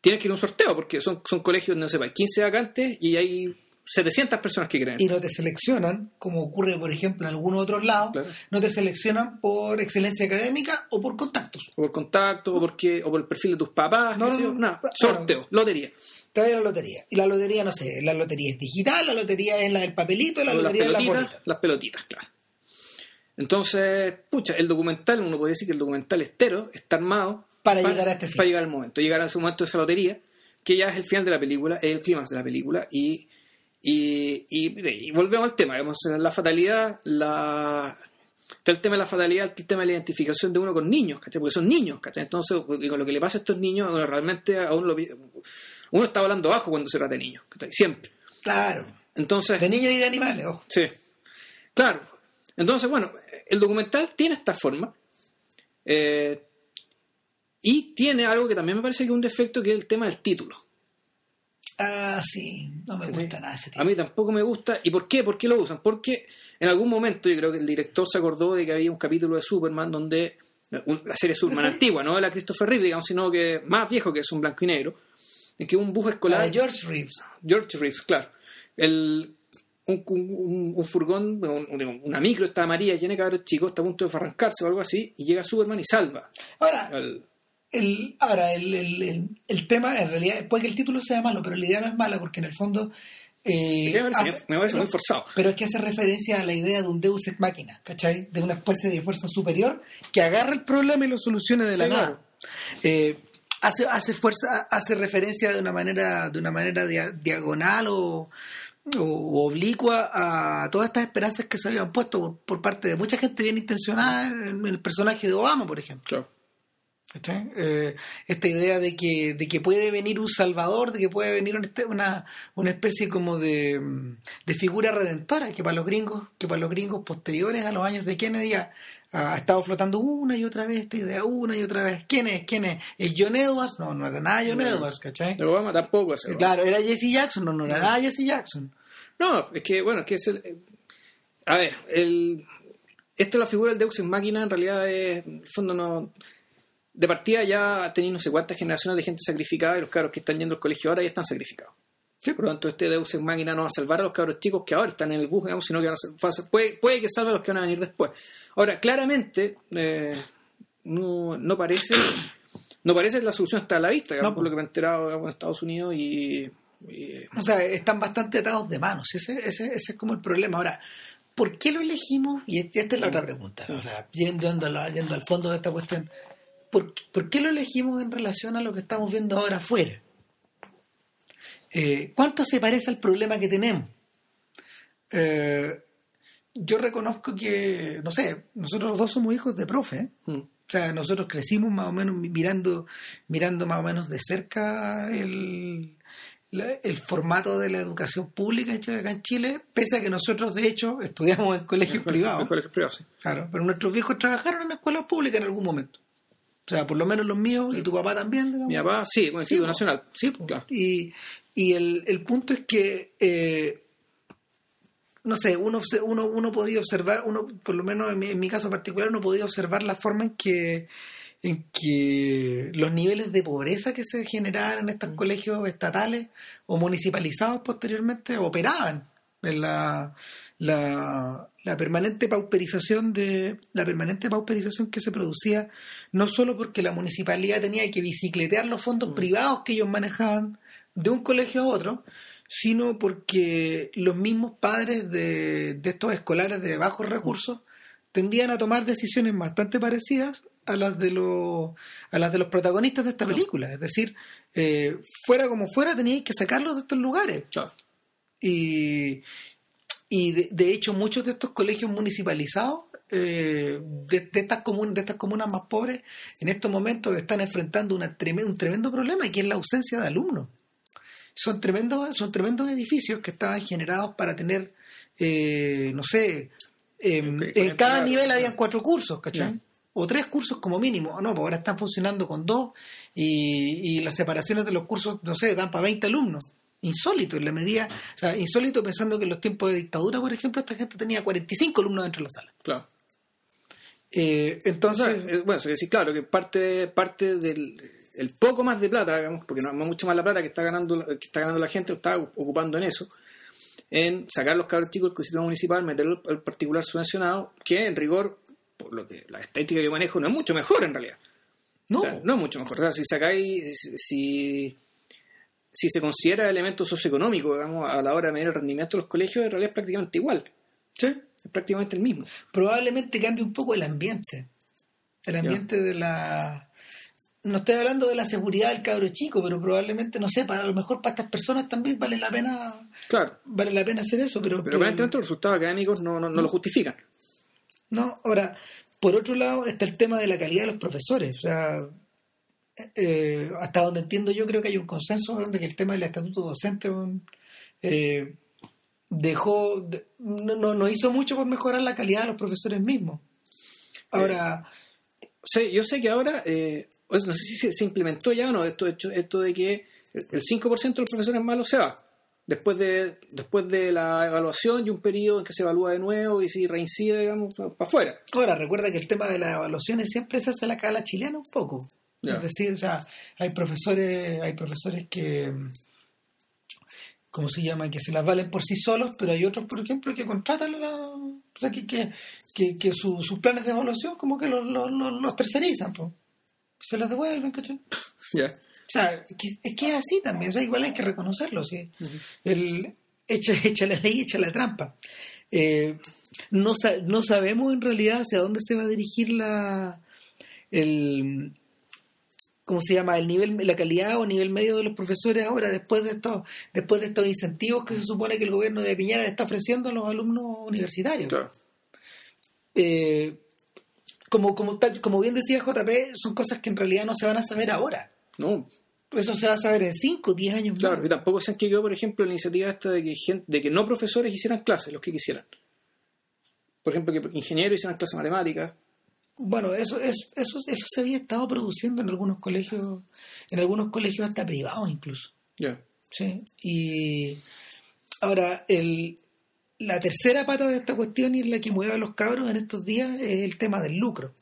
tienen que ir a un sorteo, porque son, son colegios, no sé, hay 15 vacantes y hay 700 personas que creen. Y no te seleccionan, como ocurre, por ejemplo, en algunos otros lados, no te seleccionan por excelencia académica o por contactos. O por contactos, o, porque, o por el perfil de tus papás, no, no, no, sorteo, lotería te a la lotería. Y la lotería, no sé, la lotería es digital, la lotería es la del papelito, la lotería es la Las pelotitas, claro. Entonces, pucha, el documental, uno puede decir que el documental estero está armado para, llegar a este Para llegar al momento, llegar a ese momento de esa lotería, que ya es el final de la película, es el clímax de la película, y, y, y, volvemos al tema, digamos, la fatalidad, la, el tema de la fatalidad, el tema de la identificación de uno con niños, ¿cachai? Porque son niños, ¿cachai? Entonces, con lo que le pasa a estos niños, realmente aún lo, uno está hablando bajo cuando se trata de niños, siempre. Claro. Entonces, de niños y de animales, ojo. Sí. Claro. Entonces, bueno, el documental tiene esta forma. Eh, y tiene algo que también me parece que es un defecto, que es el tema del título. Ah, sí, no me gusta nada ese A mí tampoco me gusta. ¿Y por qué? ¿Por qué lo usan? Porque en algún momento yo creo que el director se acordó de que había un capítulo de Superman donde la serie Superman antigua, no de la Christopher Reeve, digamos, sino que más viejo que es un blanco y negro, en que un bus escolar. de George Reeves. George Reeves, claro. El, un, un, furgón, una micro está amarilla llena de cabros chicos, está a punto de arrancarse o algo así, y llega Superman y salva. Ahora, el, ahora el, el, el, tema, en realidad, puede que el título sea malo, pero la idea no es mala, porque en el fondo. Eh, me parece, muy forzado. Pero es que hace referencia a la idea de un Deus ex machina, ¿cachai? De una especie de fuerza superior que agarra el problema y lo solucione de la nada. Eh, hace, hace fuerza, hace referencia de una manera, de una manera diagonal o, o, oblicua a todas estas esperanzas que se habían puesto por, parte de mucha gente bien intencionada en el personaje de Obama, por ejemplo. Eh, esta idea de que, de que puede venir un salvador, de que puede venir una, una especie como de, de, figura redentora, que para los gringos, que para los gringos posteriores a los años de Kennedy ha estado flotando una y otra vez esta idea, una y otra vez. ¿Quién es? ¿Quién es? ¿Es John Edwards? No, no era nada John Edwards, ¿cachai? Pero Obama tampoco. claro, era Jesse Jackson, no, no era nada Jesse Jackson. No, es que, bueno, es que es el... A ver, el... Esto la figura del Deus en máquina en realidad es, en el fondo no... De partida ya ha tenido no sé cuántas generaciones de gente sacrificada y los cabros que están yendo al colegio ahora ya están sacrificados. Sí, por lo tanto, este Deus en máquina no va a salvar a los cabros chicos que ahora están en el bus, digamos, sino que van a, puede, puede que salve a los que van a venir después. Ahora, claramente, eh, no, no, parece no parece que la solución está a la vista, digamos, por lo que me he enterado en Estados Unidos y, O sea, están bastante atados de manos, ese, ese, ese es como el problema. Ahora, ¿por qué lo elegimos? Y esta es la otra pregunta, o sea, yendo, yendo al fondo de esta cuestión, ¿por, ¿por qué lo elegimos en relación a lo que estamos viendo ahora afuera? Eh, ¿Cuánto se parece al problema que tenemos? Eh, yo reconozco que, no sé, nosotros los dos somos hijos de profe. Mm. O sea, nosotros crecimos más o menos mirando, mirando más o menos de cerca el, la- el formato de la educación pública hecha acá en Chile, pese a que nosotros de hecho estudiamos en colegios privados. En colegios privados, sí. Claro, pero nuestros viejos trabajaron en escuelas públicas en algún momento. O sea, por lo menos los míos y tu papá también. digamos. Mi papá, sí, con el Sí. Nacional. Sí. Claro. y, y el, el punto es que, eh, no sé, uno, uno, uno podía observar, uno, por lo menos en mi, en mi caso particular, uno podía observar la forma en que, en que los niveles de pobreza que se generaban en estos colegios estatales o municipalizados posteriormente operaban en la, la, la permanente pauperización de la permanente pauperización que se producía no solo porque la municipalidad tenía que bicicletear los fondos privados que ellos manejaban de un colegio a otro sino porque los mismos padres de, de estos escolares de bajos recursos tendían a tomar decisiones bastante parecidas a las de los a las de los protagonistas de esta película. Es decir eh, fuera como fuera teníais que sacarlos de estos lugares. Claro. y, y de, de hecho muchos de estos colegios municipalizados eh, de, de estas comun- de estas comunas más pobres en estos momentos están enfrentando una treme- un tremendo problema que es la ausencia de alumnos. Son tremendos son tremendos edificios que estaban generados para tener eh, no sé en cada nivel habían cuatro cursos ¿cachai? O tres cursos como mínimo. No pues ahora están funcionando con dos y, y las separaciones de los cursos no sé dan para 20 alumnos insólito en la medida o sea insólito pensando que en los tiempos de dictadura por ejemplo esta gente tenía 45 alumnos dentro de la sala Claro. Eh, O entonces sea, eh, bueno, quiere decir, claro, que parte, parte del el poco más de plata, digamos, porque no es mucho más la plata que está ganando la- que está ganando la gente, lo está ocupando en eso, en sacar los cabros chicos del sistema municipal, meterlo al particular subvencionado, que en rigor, por lo que la estética que yo manejo, no es mucho mejor en realidad. no O sea, no es mucho mejor. O sea, si sacáis, si, si, si se considera elemento socioeconómico, digamos, a la hora de medir el rendimiento de los colegios, en realidad es prácticamente igual. Sí. Es prácticamente el mismo. probablemente cambie un poco el ambiente. El ambiente de la... No estoy hablando de la seguridad del cabro chico, pero probablemente, no sé, para a lo mejor para estas personas también vale la pena Claro. vale la pena hacer eso, pero... Pero aparentemente los resultados académicos no, no, no lo justifican. No, ahora, por otro lado está el tema de la calidad de los profesores. O sea, eh, hasta donde entiendo yo creo que hay un consenso de que el tema del estatuto docente eh, dejó, de- no, no, hizo mucho por mejorar la calidad de los profesores mismos. Ahora, Sí, yo sé que ahora, eh, pues no sé si se, se implementó ya o no, esto, esto, esto de que el 5% de los profesores malos se va. Después de, después de la evaluación y un periodo en que se evalúa de nuevo y si reincide, digamos, para afuera. ahora recuerda que el tema de las evaluaciones siempre se hace la cala chilena un poco. Es decir, o sea, hay profesores, hay profesores que ¿cómo se llama? que se las valen por sí solos, pero hay otros, por ejemplo, que contratan a la, o sea, que, que, que, que su- sus planes de evaluación como que los, los, los, los tercerizan, pues. Se los devuelven, ¿cachai? Ya. O sea, es que es así también, o sea, igual hay que reconocerlo, ¿sí? El, echa, echa la ley, echa la trampa. Eh, no, no sabemos en realidad hacia dónde se va a dirigir la el ¿cómo se llama? el nivel la calidad o nivel medio de los profesores ahora después de estos después de estos incentivos que se supone que el gobierno de Piñera le está ofreciendo a los alumnos universitarios. Claro. Eh, como, como, tal- como bien decía JP, son cosas que en realidad no se van a saber ahora. No, Eso se va a saber en 5 10 años claro. más. Y tampoco se han quedado, por ejemplo, la iniciativa esta de que, gente, de que no profesores hicieran clases, los que quisieran. Por ejemplo, que ingenieros hicieran clases matemáticas. Bueno, eso, eso, eso, eso se había estado produciendo en algunos colegios, en algunos colegios hasta privados incluso. Ya. Sí. Y ahora, el, la tercera pata de esta cuestión y es la que mueve a los cabros en estos días es el tema del lucro.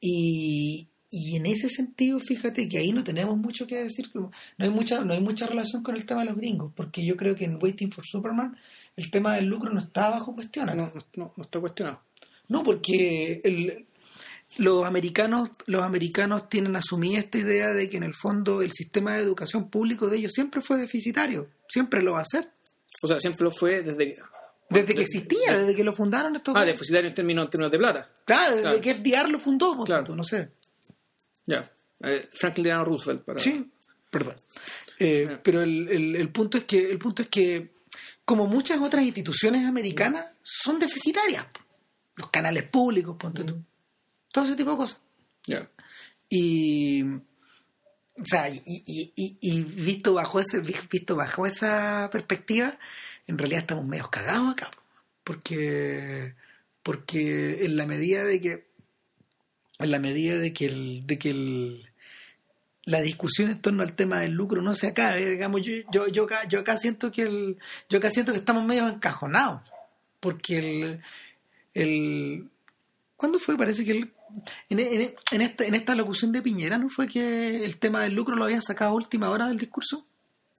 Y, y en ese sentido, fíjate que ahí no tenemos mucho que decir, no hay mucha, no hay mucha relación con el tema de los gringos, porque yo creo que en Waiting for Superman el tema del lucro no está bajo cuestión. no, no, no está cuestionado. No, porque el- los americanos, los americanos tienen asumida esta idea de que en el fondo el sistema de educación público de ellos siempre fue deficitario, siempre lo va a ser, O sea, siempre lo fue desde que... desde que existía, desde que lo fundaron estos. Ah, deficitario en términos, en términos de plata. Claro, desde claro. que FDR lo fundó, por Claro. tanto, no sé. Ya. Eh, Franklin Delano Roosevelt. Para... Sí, perdón. Eh, pero el, el- el punto es que el punto es que como muchas otras instituciones americanas son deficitarias, los canales públicos, ponte tú, todo ese tipo de cosas. Y, O sea, y, y, y, y visto bajo ese, visto bajo esa perspectiva, en realidad estamos medio cagados acá. Porque, porque en la medida de que, en la medida de que el, de que el, la discusión en torno al tema del lucro no se acabe, digamos, yo, yo, yo, acá, yo acá siento que el, yo acá siento que estamos medio encajonados. Porque el, el ¿cuándo fue? Parece que el, en, en, en, esta, en esta locución de Piñera, ¿no fue que el tema del lucro lo habían sacado a última hora del discurso?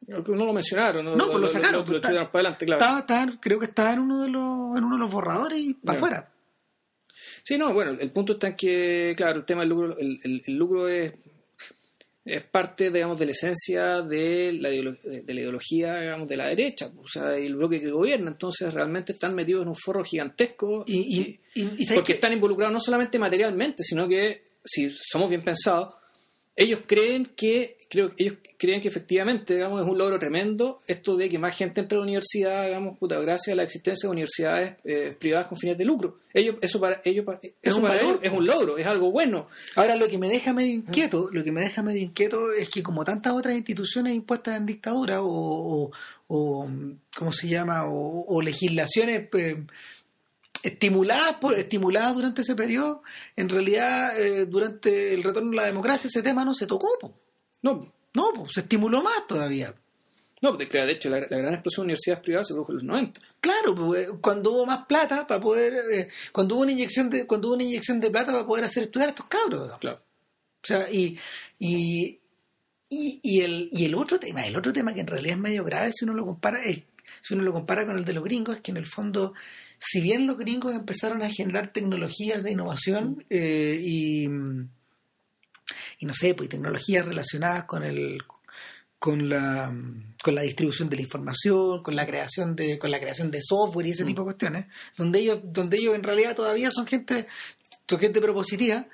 No lo mencionaron, no, No, pues lo sacaron, Lo, pues, para adelante, claro. Estaba, estaba- creo que estaba en uno de los, en uno de los borradores y para afuera. Sí, no, bueno, el punto está en que, claro, el tema del lucro, el, el- el lucro es, es parte, digamos, de la esencia de la, de la ideología, digamos, de la derecha, o sea, el bloque que gobierna, entonces realmente están metidos en un forro gigantesco Y, y, y, y ¿sabes porque están involucrados no solamente materialmente, sino que, si somos bien pensados, ellos creen que, creo, ellos creen que efectivamente, digamos, es un logro tremendo esto de que más gente entre a la universidad, digamos, puta, gracias a la existencia de universidades eh, privadas con fines de lucro. Ellos, eso para ellos, eso un para valor, ellos es un logro, es algo bueno. Ahora lo que me deja medio inquieto, lo que me deja medio inquieto es que como tantas otras instituciones impuestas en dictadura o, o, o, ¿cómo se llama? O, o legislaciones eh, estimuladas por, estimuladas durante ese periodo, en realidad eh, durante el retorno a la democracia ese tema no se tocó, po. No, no, po, se estimuló más todavía. no, de, de hecho, la, la gran explosión de universidades privadas se produjo en los 90. Claro, pues, eh, cuando hubo más plata para poder, eh, cuando hubo una inyección de, cuando hubo una inyección de plata para poder hacer estudiar a estos cabros. digamos. Claro. O sea, y, y, y, y el, y el otro tema, el otro tema que en realidad es medio grave si uno lo compara, es- si uno lo compara con el de los gringos, es que en el fondo, si bien los gringos empezaron a generar tecnologías de innovación eh, y, y no sé, pues tecnologías relacionadas con el con la con la distribución de la información, con la creación de con la creación de software y ese tipo de cuestiones, donde ellos donde ellos en realidad todavía son gente son gente propositiva.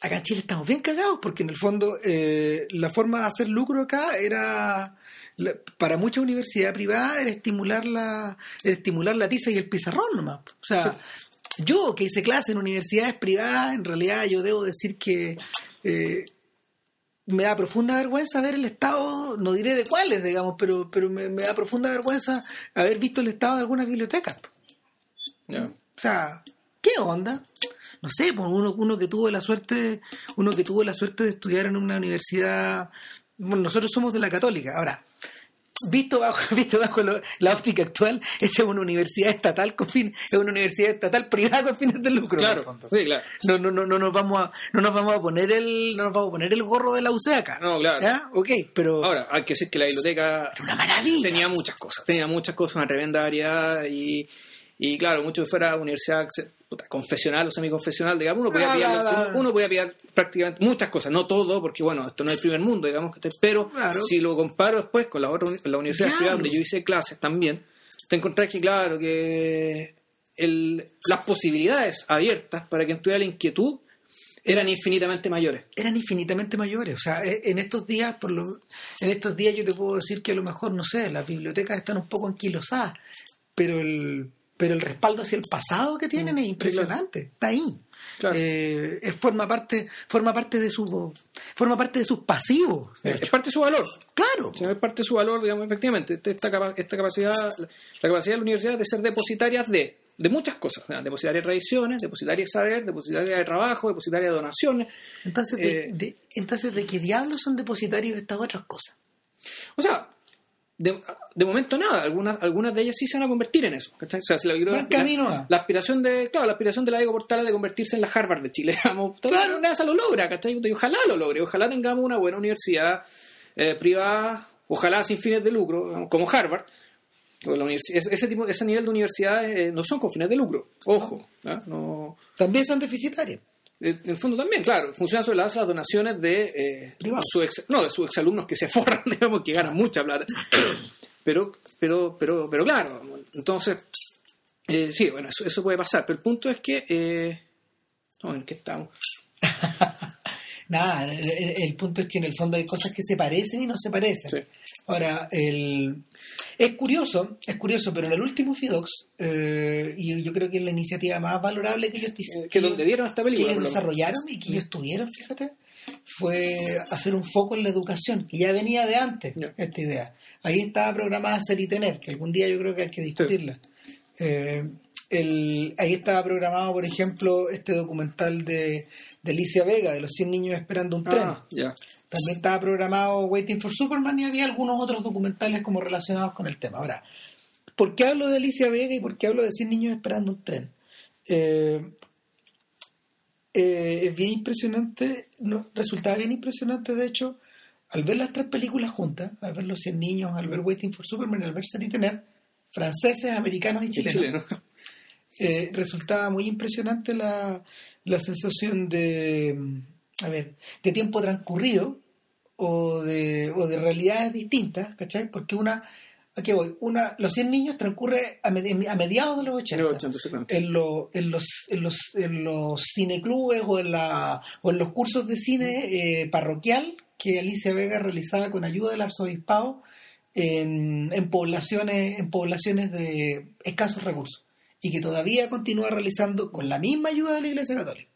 Acá en Chile estamos bien cagados porque en el fondo eh, la forma de hacer lucro acá era la- para muchas universidades privadas era estimular la era estimular la tiza y el pizarrón nomás. O sea, yo que hice clase en universidades privadas, en realidad yo debo decir que eh, me da profunda vergüenza ver el estado, no diré de cuáles, digamos, pero, pero me, me da profunda vergüenza haber visto el estado de algunas bibliotecas. O sea, ¿qué onda? No sé, pues uno, uno que tuvo la suerte, uno que tuvo la suerte de estudiar en una universidad, bueno, nosotros somos de la católica, ahora, visto bajo, visto bajo lo- la óptica actual, esa es una universidad estatal con fin, es una universidad estatal privada con fines de lucro. Claro, sí, claro. No, no, no, no nos vamos a, no nos vamos a poner el, no nos vamos a poner el gorro de la UCE acá. No, claro. ¿Ya? Ok, pero Ahora, hay que decir que la biblioteca Era una maravilla. tenía muchas cosas, tenía muchas cosas, una tremenda variedad y, y claro, mucho que fuera universidad puta, confesional o semiconfesional, digamos, uno podía, Ah, pillar, la, la. uno, uno podía pillar prácticamente muchas cosas, no todo, porque bueno, esto no es el primer mundo, digamos, que pero Claro. si lo comparo después con las otras uni- las universidades Diablo. privadas donde yo hice clases también, te encontrás que claro, que el, las posibilidades abiertas para quien tuviera la inquietud eran infinitamente mayores. eran infinitamente mayores. O sea, e- en estos días, por lo, en estos días yo te puedo decir que a lo mejor, no sé, las bibliotecas están un poco anquilosadas, pero el, pero el respaldo hacia el pasado que tienen Mm, es impresionante. Está ahí. Claro. Eh, es, forma parte, forma parte de su, forma parte de sus pasivos. de Es parte de su valor. Claro. Es parte de su valor, digamos, efectivamente, este- esta, capa- esta capacidad, la capacidad de la universidad de ser depositarias de, de muchas cosas, ¿verdad? depositarias de tradiciones, depositarias de saber, depositarias de trabajo, depositarias de donaciones. Entonces, de, Eh, de- entonces, ¿de qué diablos son depositarios estas otras cosas? O sea, de, de momento nada, algunas, algunas de ellas sí se van a convertir en eso. ¿cachai? O sea, si la, en camino a. la aspiración de, claro, la aspiración de la Diego Portala de convertirse en la Harvard de Chile, digamos, claro, esas lo logra, ¿cachai? Y ojalá lo logre, ojalá tengamos una buena universidad eh, privada, ojalá sin fines de lucro, como Harvard. La universi- ese, tipo, ese nivel de universidades eh, no son con fines de lucro, ojo, ¿ah? no, También son deficitarios. En el fondo también, claro, funciona sobre la base de las donaciones de, eh, Privados. su ex- no, de sus exalumnos que se forran, digamos, que ganan mucha plata. Pero, pero, pero, pero claro, entonces, eh, sí, bueno, eso, eso puede pasar, pero el punto es que, eh, no, ¿en qué estamos? nada, el, el- el punto es que en el fondo hay cosas que se parecen y no se parecen. Sí. Ahora, el... es curioso, es curioso, pero en el último FIDOX, eh, y yo creo que es la iniciativa más valorable que ellos, Eh, que donde dieron esta que película. ellos lo menos. desarrollaron y que ellos tuvieron, fíjate, fue hacer un foco en la educación, que ya venía de antes esta idea. Ahí estaba programada Ser y Tener, que algún día yo creo que hay que discutirla. Eh, el- ahí estaba programado, por ejemplo, este documental de, de Alicia Vega, de los 100 niños esperando un tren. Ah, ya. También estaba programado Waiting for Superman y había algunos otros documentales como relacionados con el tema. Ahora, ¿por qué hablo de Alicia Vega y por qué hablo de 100 niños esperando un tren? Eh, eh, es bien impresionante, no, resultaba bien impresionante, de hecho, al ver las tres películas juntas, al ver Los 100 niños, al ver Waiting for Superman, al ver Ser y Tener, franceses, americanos y En chilenos, Chile, ¿no? eh, resultaba muy impresionante la, la sensación de, a ver, de tiempo transcurrido o de, o de realidades distintas, ¿cachai? Porque una, ¿a qué voy? Una, los 100 niños transcurre a, med- a mediados de los 80. Creo 80, 70. En, lo- en los en los en los cineclubes o en la o en los cursos de cine eh, parroquial que Alicia Vega realizaba con ayuda del arzobispado en, en poblaciones en poblaciones de escasos recursos y que todavía continúa realizando con la misma ayuda de la Iglesia Católica.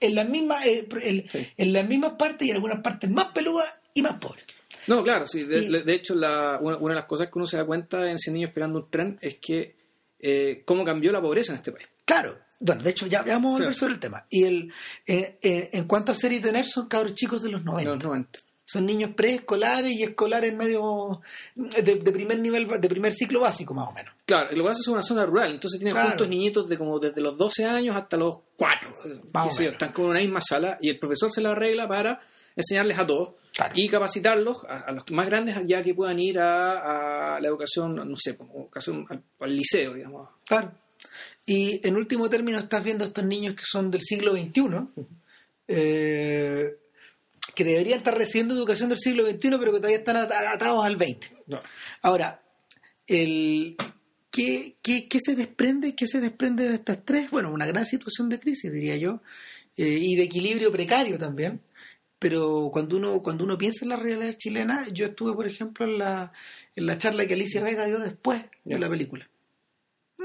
En las mismas eh, Sí. en las mismas partes y en algunas partes más peludas y más pobres No, claro, sí. De, Y- de hecho, la, una, una de las cosas que uno se da cuenta en Cien Niños Esperando un Tren es que eh, cómo cambió la pobreza en este país. Claro. Bueno, de hecho, ya, vamos a Sí. volver sobre el tema. Y el, eh, eh, en cuanto a ser y tener, son cabros chicos de los 90. En los 90. Son niños preescolares y escolares medio de, de primer nivel, de primer ciclo básico, más o menos. Claro, lo que pasa es una zona rural, entonces tienen Claro. juntos niñitos de como desde los 12 años hasta los 4. Más o qué sé yo, menos. están como en una misma sala y el profesor se la arregla para enseñarles a todos Claro. y capacitarlos a, a los más grandes ya que puedan ir a, a la educación, no sé, educación al, al liceo, digamos. Claro. Y en último término, estás viendo a estos niños que son del siglo XXI, eh, que deberían estar recibiendo educación del siglo XXI, pero que todavía están at- atados al XX. Ahora, el, ¿qué, qué, qué se desprende, ¿qué se desprende de estas tres? Bueno, una gran situación de crisis, diría yo, eh, y de equilibrio precario también. Pero cuando uno, cuando uno piensa en la realidad chilena, yo estuve, por ejemplo, en la, en la charla que Alicia Vega dio después de la película.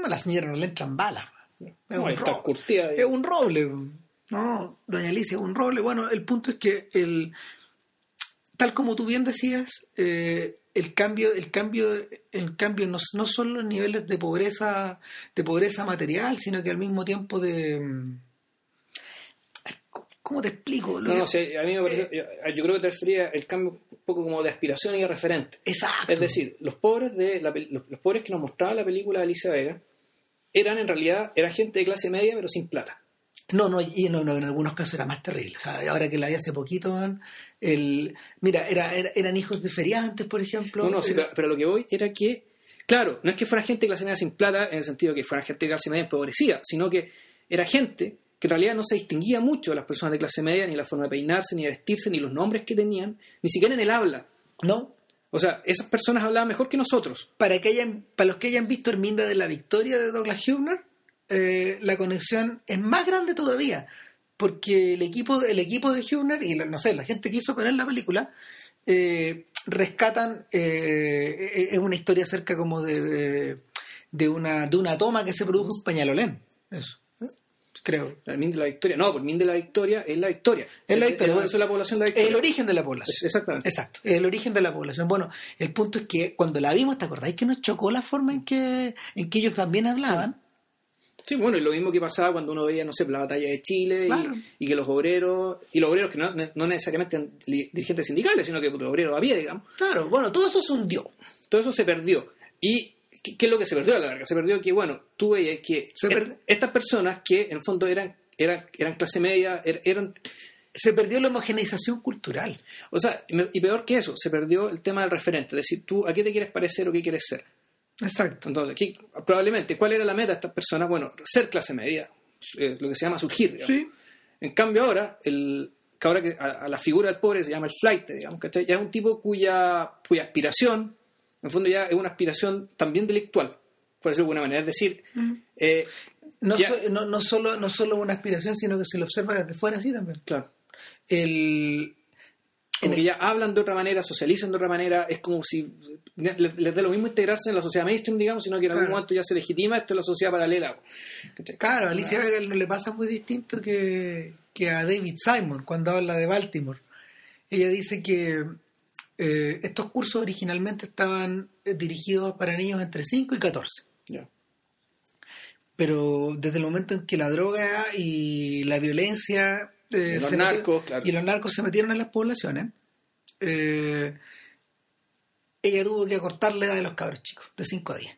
A la señora no le entran balas. Es No, un está curtida. Es un roble. No, doña Alicia, un roble. Bueno, el punto es que el tal como tú bien decías, eh, el cambio, el cambio, el cambio no, no son los niveles de pobreza, de pobreza material, sino que al mismo tiempo de mm, ¿cómo- ¿cómo te explico? Lo No, que- no, sí, a mí me parece, yo, yo creo que te refería el cambio un poco como de aspiración y de referente. Exacto. Es decir, los pobres de la los, los pobres que nos mostraba la película de Alicia Vega eran en realidad era gente de clase media pero sin plata. No, no, y no, no, en algunos casos era más terrible. O sea, ahora que la vi hace poquito, el, mira, era, era- eran hijos de feriantes, por ejemplo. No, no, sí, pero, pero lo que voy era que, claro, no es que fuera gente de clase media sin plata en el sentido de que fuera gente de clase media empobrecida, sino que era gente que en realidad no se distinguía mucho de las personas de clase media, ni la forma de peinarse, ni de vestirse, ni los nombres que tenían, ni siquiera en el habla. No, O sea, esas personas hablaban mejor que nosotros. para que hayan, para los que hayan visto Herminda de la Victoria de Douglas Hubner, eh, la conexión es más grande todavía, porque el equipo, el equipo de Hubner y la- no sé, la gente que hizo poner la película eh, rescatan eh, es- es una historia acerca como de, de, de una de una toma que se produjo en Peñalolén, eso, creo. El Min de la Victoria. No, por Min de la Victoria es la Victoria. Es la Victoria. Es la población la Victoria. El origen de la población. Es- Exactamente. Exacto, el origen de la población. Bueno, el punto es que cuando la vimos, ¿te acordáis que nos chocó la forma en que, en que ellos también hablaban? Sí, bueno, y lo mismo que pasaba cuando uno veía, no sé, la batalla de Chile y- Claro. y, que los obreros, y los obreros que no, no necesariamente dirigentes sindicales, sino que los obreros a pie, digamos, Claro, bueno, todo eso se hundió. todo eso se perdió. ¿Y qué, es lo que se perdió a la larga? Se perdió que, bueno, tú veías que per- estas personas que en el fondo eran, eran, eran clase media, er- eran, Se perdió la homogeneización cultural. o sea, y peor que eso, se perdió el tema del referente, es decir, tú a qué te quieres parecer o qué quieres ser. Exacto. Entonces, ¿qué- probablemente, ¿cuál era la meta de estas personas? Bueno, ser clase media, eh, lo que se llama surgir, digamos. Sí. En cambio ahora, el, que ahora que a, a la figura del pobre se llama el flight, digamos, ¿cachai? Ya es un tipo cuya, cuya aspiración, en el fondo ya es una aspiración también delictual, por decirlo de alguna manera. Es decir, eh, No, Ya. so- no, no, solo, no solo una aspiración, sino que se lo observa desde fuera así también. claro, El, como que ya hablan de otra manera, socializan de otra manera, es como si les, les da lo mismo integrarse en la sociedad mainstream, digamos, sino que en algún Claro. momento ya se legitima esto es la sociedad paralela. Claro, a Alicia Vega no le pasa muy distinto que, que a David Simon cuando habla de Baltimore. Ella dice que eh, estos cursos originalmente estaban eh, dirigidos para niños entre 5 y 14. Ya. Pero desde el momento en que la droga y la violencia eh, los narcos, metieron- claro. y los narcos se metieron en las poblaciones, eh, ella tuvo que acortar la edad de los cabros chicos, de 5 a 10.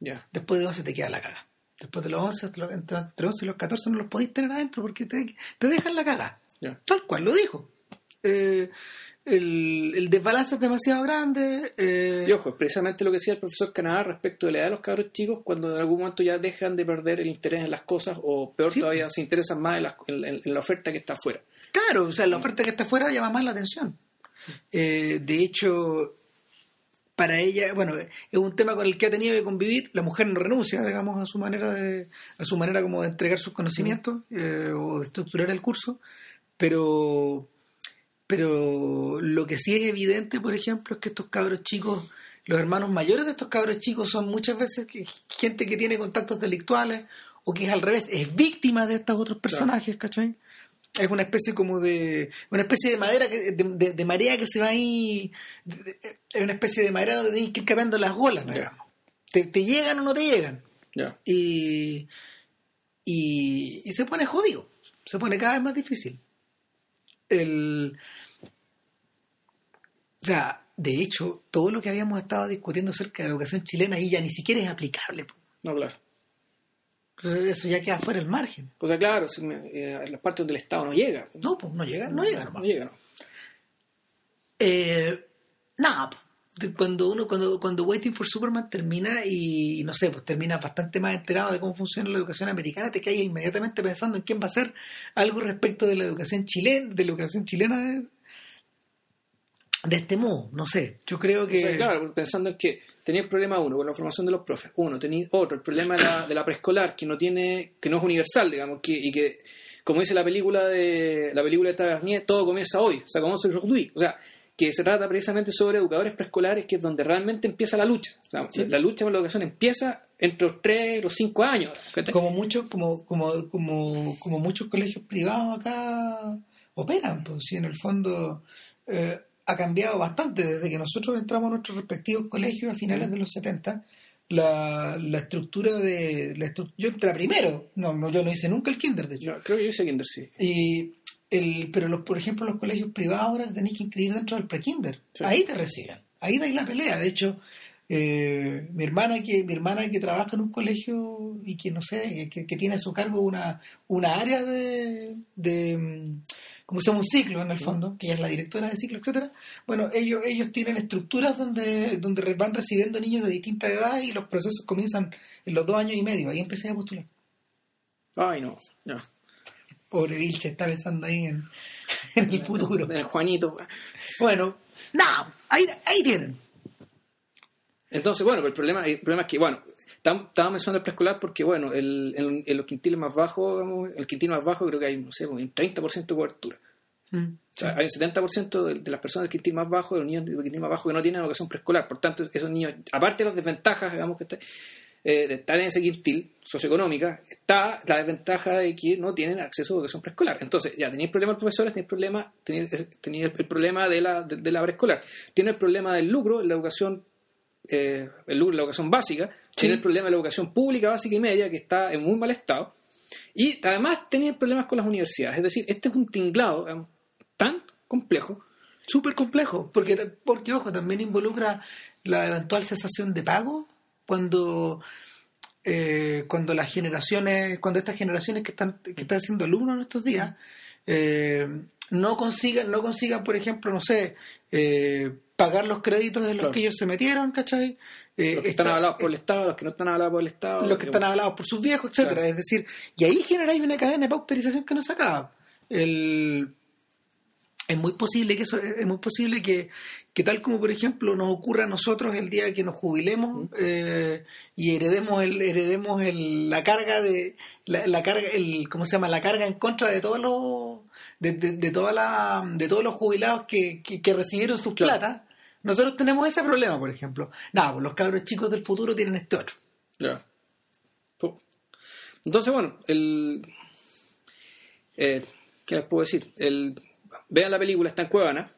Ya. Después de 11 te queda la caga. Después de los 11, hasta los- entre, entre 11 y los 14 no los podéis tener adentro porque te, te dejan la caga. Ya. Tal cual lo dijo. Eh, el, el desbalance es demasiado grande. eh, Y ojo, es precisamente lo que decía el profesor Canadá respecto de la edad de los cabros chicos cuando en algún momento ya dejan de perder el interés en las cosas o peor Sí. todavía se interesan más en la, en- en- en la oferta que está afuera. Claro, o sea, la oferta que está afuera llama más la atención. Eh, de hecho, para ella, bueno, es un tema con el que ha tenido que convivir. La mujer no renuncia, digamos, a su manera de, a su manera como de entregar sus conocimientos eh, o de estructurar el curso, pero, pero lo que sí es evidente, por ejemplo, es que estos cabros chicos, los hermanos mayores de estos cabros chicos son muchas veces gente que tiene contactos delictuales o que es al revés, es víctima de estos otros personajes, ¿cachai? es una especie como de una especie de madera que, de, de- de marea que se va ahí es una especie de madera donde tienes que ir cambiando las bolas Ya. digamos. te, te llegan o no te llegan y, y y se pone jodido se pone cada vez más difícil el o sea de hecho todo lo que habíamos estado discutiendo acerca de educación chilena ahí ya ni siquiera es aplicable. No, claro. eso ya queda fuera del margen O sea, claro, si me- eh, en las partes donde el Estado no llega. no pues no llega no llega nomás. No llega, no. Eh, nada, cuando uno, cuando, cuando Waiting for Superman termina y no sé, pues termina bastante más enterado de cómo funciona la educación americana, te caes inmediatamente pensando en quién va a hacer algo respecto de la educación chilena, de la educación chilena de, de este modo, no sé, yo creo que O sea, claro, pensando en que tenía el problema uno con la formación de los profes, uno, tenía otro, el problema de la, de la preescolar, que no tiene, que no es universal, digamos, que, y que, como dice la película de la película de Tavernier, todo comienza hoy, o sea, como se aujourd'hui, o sea, que se trata precisamente sobre educadores preescolares, que es donde realmente empieza la lucha. O sea, Sí. La lucha por la educación empieza entre los 3 y los 5 años. como muchos, como, como, como, como muchos colegios privados acá operan, pues si en el fondo eh, ha cambiado bastante desde que nosotros entramos a nuestros respectivos colegios a finales de los 70 la, la estructura de la estru- yo entré primero no, no yo no hice nunca el kinder de hecho creo que yo hice kinder, sí. y el, pero los, por ejemplo los colegios privados ahora te tenéis que inscribir dentro del pre-kinder Sí. ahí te reciben ahí dais la pelea de hecho eh, mi hermana que mi hermana que trabaja en un colegio y que no sé que, que tiene a su cargo una una área de, de como se llama un ciclo en el fondo que ella es la directora de ciclo etcétera bueno ellos ellos tienen estructuras donde donde van recibiendo niños de distintas edades y los procesos comienzan en los dos años y medio ahí empecé a postular Ay, no, no. pobre Vilche está pensando ahí en, en el futuro El Juanito. Bueno, no, ahí, ahí tienen. Entonces, bueno, el problema, el problema es que, bueno, estaba mencionando el preescolar porque, bueno, el, en, en los quintiles más bajos, digamos, el quintil más bajo creo que hay, no sé, un 30% de cobertura. O sea, hay un 70% de, de las personas del quintil más bajo, de los niños del quintil más bajo que no tienen educación preescolar. Por tanto, esos niños, aparte de las desventajas, digamos, que está- eh, de estar en ese quintil socioeconómica, está la desventaja de que no tienen acceso a educación preescolar. Entonces, ya tenéis problemas profesores, tenéis problema, tenéis, tenéis el, el problema de la, de, de la preescolar. Tiene el problema del lucro en la educación eh, el la educación básica, tiene el problema de la educación pública básica y media, que está en muy mal estado, y además tenía problemas con las universidades. Es decir, este es un tinglado digamos, tan complejo. Súper complejo, porque, porque, ojo, también involucra la eventual cesación de pago cuando, eh, cuando las generaciones, cuando estas generaciones que están, que están siendo alumnos en estos días, eh, no consigan, no consigan, por ejemplo, no sé, eh, pagar los créditos de los Claro. que ellos se metieron, ¿cachai? Eh, Los que están avalados por el Estado, los que no están avalados por el Estado. los que están avalados por sus viejos, etcétera. Claro. Es decir, y ahí generáis una cadena de pauperización que no se acaba. El, es muy posible que eso, es muy posible que, que tal como por ejemplo nos ocurra a nosotros el día que nos jubilemos eh, y heredemos el, heredemos el, la carga de la, la carga el cómo se llama la carga en contra de todos los de, de, de toda la, de todos los jubilados que, que, que recibieron sus Claro. plata, nosotros tenemos ese problema, por ejemplo. Nada, pues los cabros chicos del futuro tienen este otro. Ya. Entonces, bueno, el. Eh, ¿Qué les puedo decir? El, vean la película, está en Cuevana.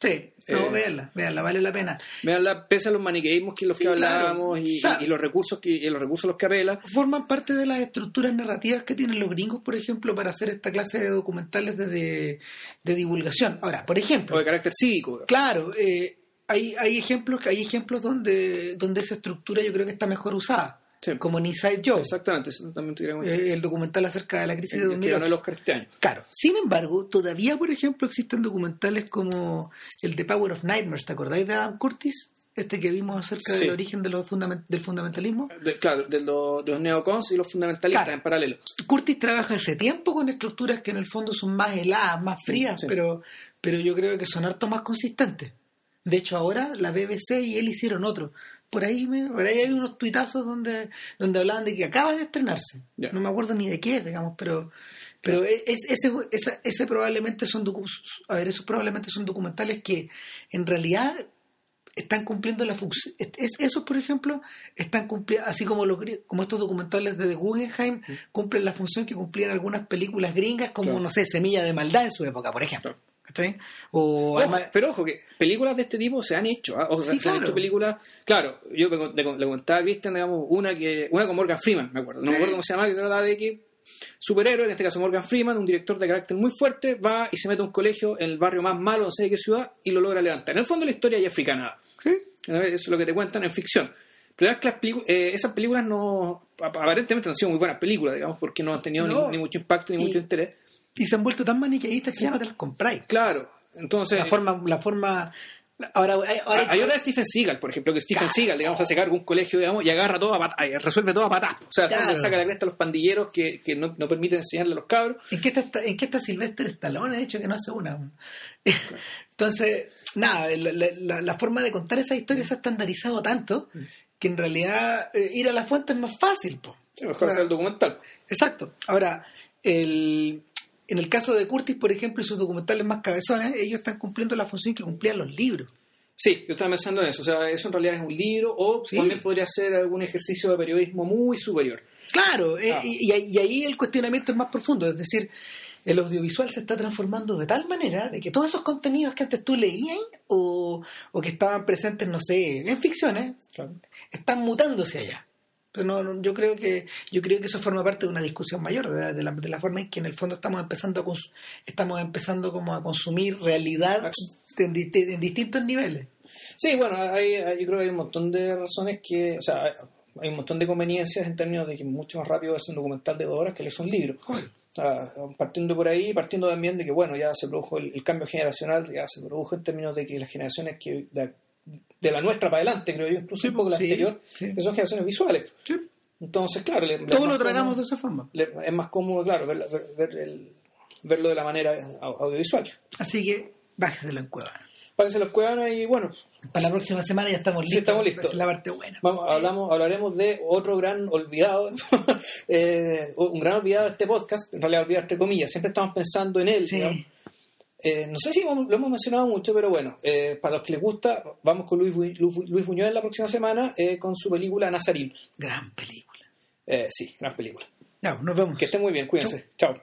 Sí, no, Eh, véanla, véanla, vale la pena. Veanla, pese a los maniqueísmos que los Sí, que claro. hablábamos y, los recursos que y los recursos los que apela. Forman parte de las estructuras narrativas que tienen los gringos, por ejemplo, para hacer esta clase de documentales de, de, de divulgación. Ahora, por ejemplo, o de carácter cívico. Claro, eh, hay, hay ejemplos hay ejemplos donde, donde esa estructura yo creo que está mejor usada. Sí. Como en Inside Job, Exactamente, eso también te quería comentar. eh, el documental acerca de la crisis de El que ganó 2008. el Oscar este. Claro. Sin embargo, todavía, por ejemplo, existen documentales como el The Power of Nightmares. ¿Te acordáis de Adam Curtis? Este que vimos acerca Sí. del origen de los fundament- del fundamentalismo. De- claro, de, los- de los neocons y los fundamentalistas Claro. en paralelo. Curtis trabaja hace tiempo con estructuras que en el fondo son más heladas, más frías, Sí. pero, pero yo creo que son harto más consistentes. De hecho, ahora la BBC y él hicieron otro. Por ahí, me, por ahí hay unos tuitazos donde, donde hablaban de que acaba de estrenarse. No me acuerdo ni de qué, digamos, pero, pero es, ese, esa- ese probablemente son a ver, esos probablemente son documentales que en realidad están cumpliendo la función. Es, esos, por ejemplo, están cumpliendo, así como, los, como estos documentales de The Guggenheim, cumplen la función que cumplían algunas películas gringas, como, Claro. no sé, Semilla de Maldad en su época, por ejemplo. Claro. Pero ojo, que películas de este tipo se han hecho. ¿ah? O Sí, se han claro. hecho películas. Claro, yo le, contaba a Cristian, digamos, una que una con Morgan Freeman, me acuerdo. No Sí. me acuerdo cómo se llama, que se trata de que superhéroe, en este caso Morgan Freeman, un director de carácter muy fuerte, va y se mete a un colegio en el barrio más malo, no sé de qué ciudad, y lo logra levantar. En el fondo la historia ya es africana. Eso es lo que te cuentan en ficción. Pero es que las eh, esas películas no ap- aparentemente no han sido muy buenas películas, digamos, porque no han tenido No. ni, ni mucho impacto ni Y- mucho interés. Y se han vuelto tan maniqueístas que ya no te las compráis. Claro, entonces... La forma, la forma. Ahora, hay- ahora Hay otra de Stephen Seagal, por ejemplo, que Stephen Claro. Seagal, digamos, hace cargo un colegio, digamos, y agarra todo a pat- ay, resuelve todo a patas. O sea, Claro. saca la cresta a los pandilleros que, que no, no permiten enseñarle a los cabros. ¿En qué está, en qué está Sylvester Stallone? De hecho, que no hace una. Entonces, nada, la, la- la- la forma de contar esa historia se ha estandarizado tanto que en realidad eh, ir a la fuente es más fácil. po. Sí, mejor O sea, hacer el documental. Exacto. Ahora, el, en el caso de Curtis, por ejemplo, y sus documentales más cabezones, ellos están cumpliendo la función que cumplían los libros. Sí, yo estaba pensando en eso. O sea, eso en realidad es un libro o Sí. también podría ser algún ejercicio de periodismo muy superior. Claro, eh, Ah. y, y ahí- el cuestionamiento es más profundo, es decir, el audiovisual se está transformando de tal manera de que todos esos contenidos que antes tú leías o, o que estaban presentes, no sé, en ficciones, están mutándose allá. Pero no, no, yo creo que yo creo que eso forma parte de una discusión mayor de, de la, de la forma en que en el fondo estamos empezando a estamos empezando como a consumir realidad en, di- en distintos niveles. Sí, bueno, hay, hay- yo creo que hay un montón de razones que, o sea, hay- un montón de conveniencias en términos de que mucho más rápido es un documental de dos horas que leer un libro. Partiendo por ahí, partiendo también de que, bueno, ya se produjo el, el cambio generacional, ya se produjo en términos de que las generaciones que de, de la nuestra para adelante, creo yo, incluso Sí, un poco la sí, anterior, sí. que son generaciones visuales. Entonces, claro, le- Todo lo tratamos cómodo- de esa forma. le- es más cómodo, claro, ver, ver- ver el- verlo de la manera au- audiovisual. Así que bájeselo en cueva. Para que se los cuevan y bueno, Para la próxima semana ya estamos Sí, listos. estamos listos. La parte buena. Vamos, hablamos, hablaremos de otro gran olvidado, eh, un gran olvidado de este podcast, en realidad olvidado entre comillas, siempre estamos pensando en él. Sí. Eh, no sé si lo hemos mencionado mucho, pero bueno, eh, para los que les gusta, vamos con Luis, Bu- Lu- Luis Buñuel la próxima semana eh, con su película Nazarín. Gran película. Eh, sí, gran película. Ya, nos vemos. Que estén muy bien, cuídense. Chao.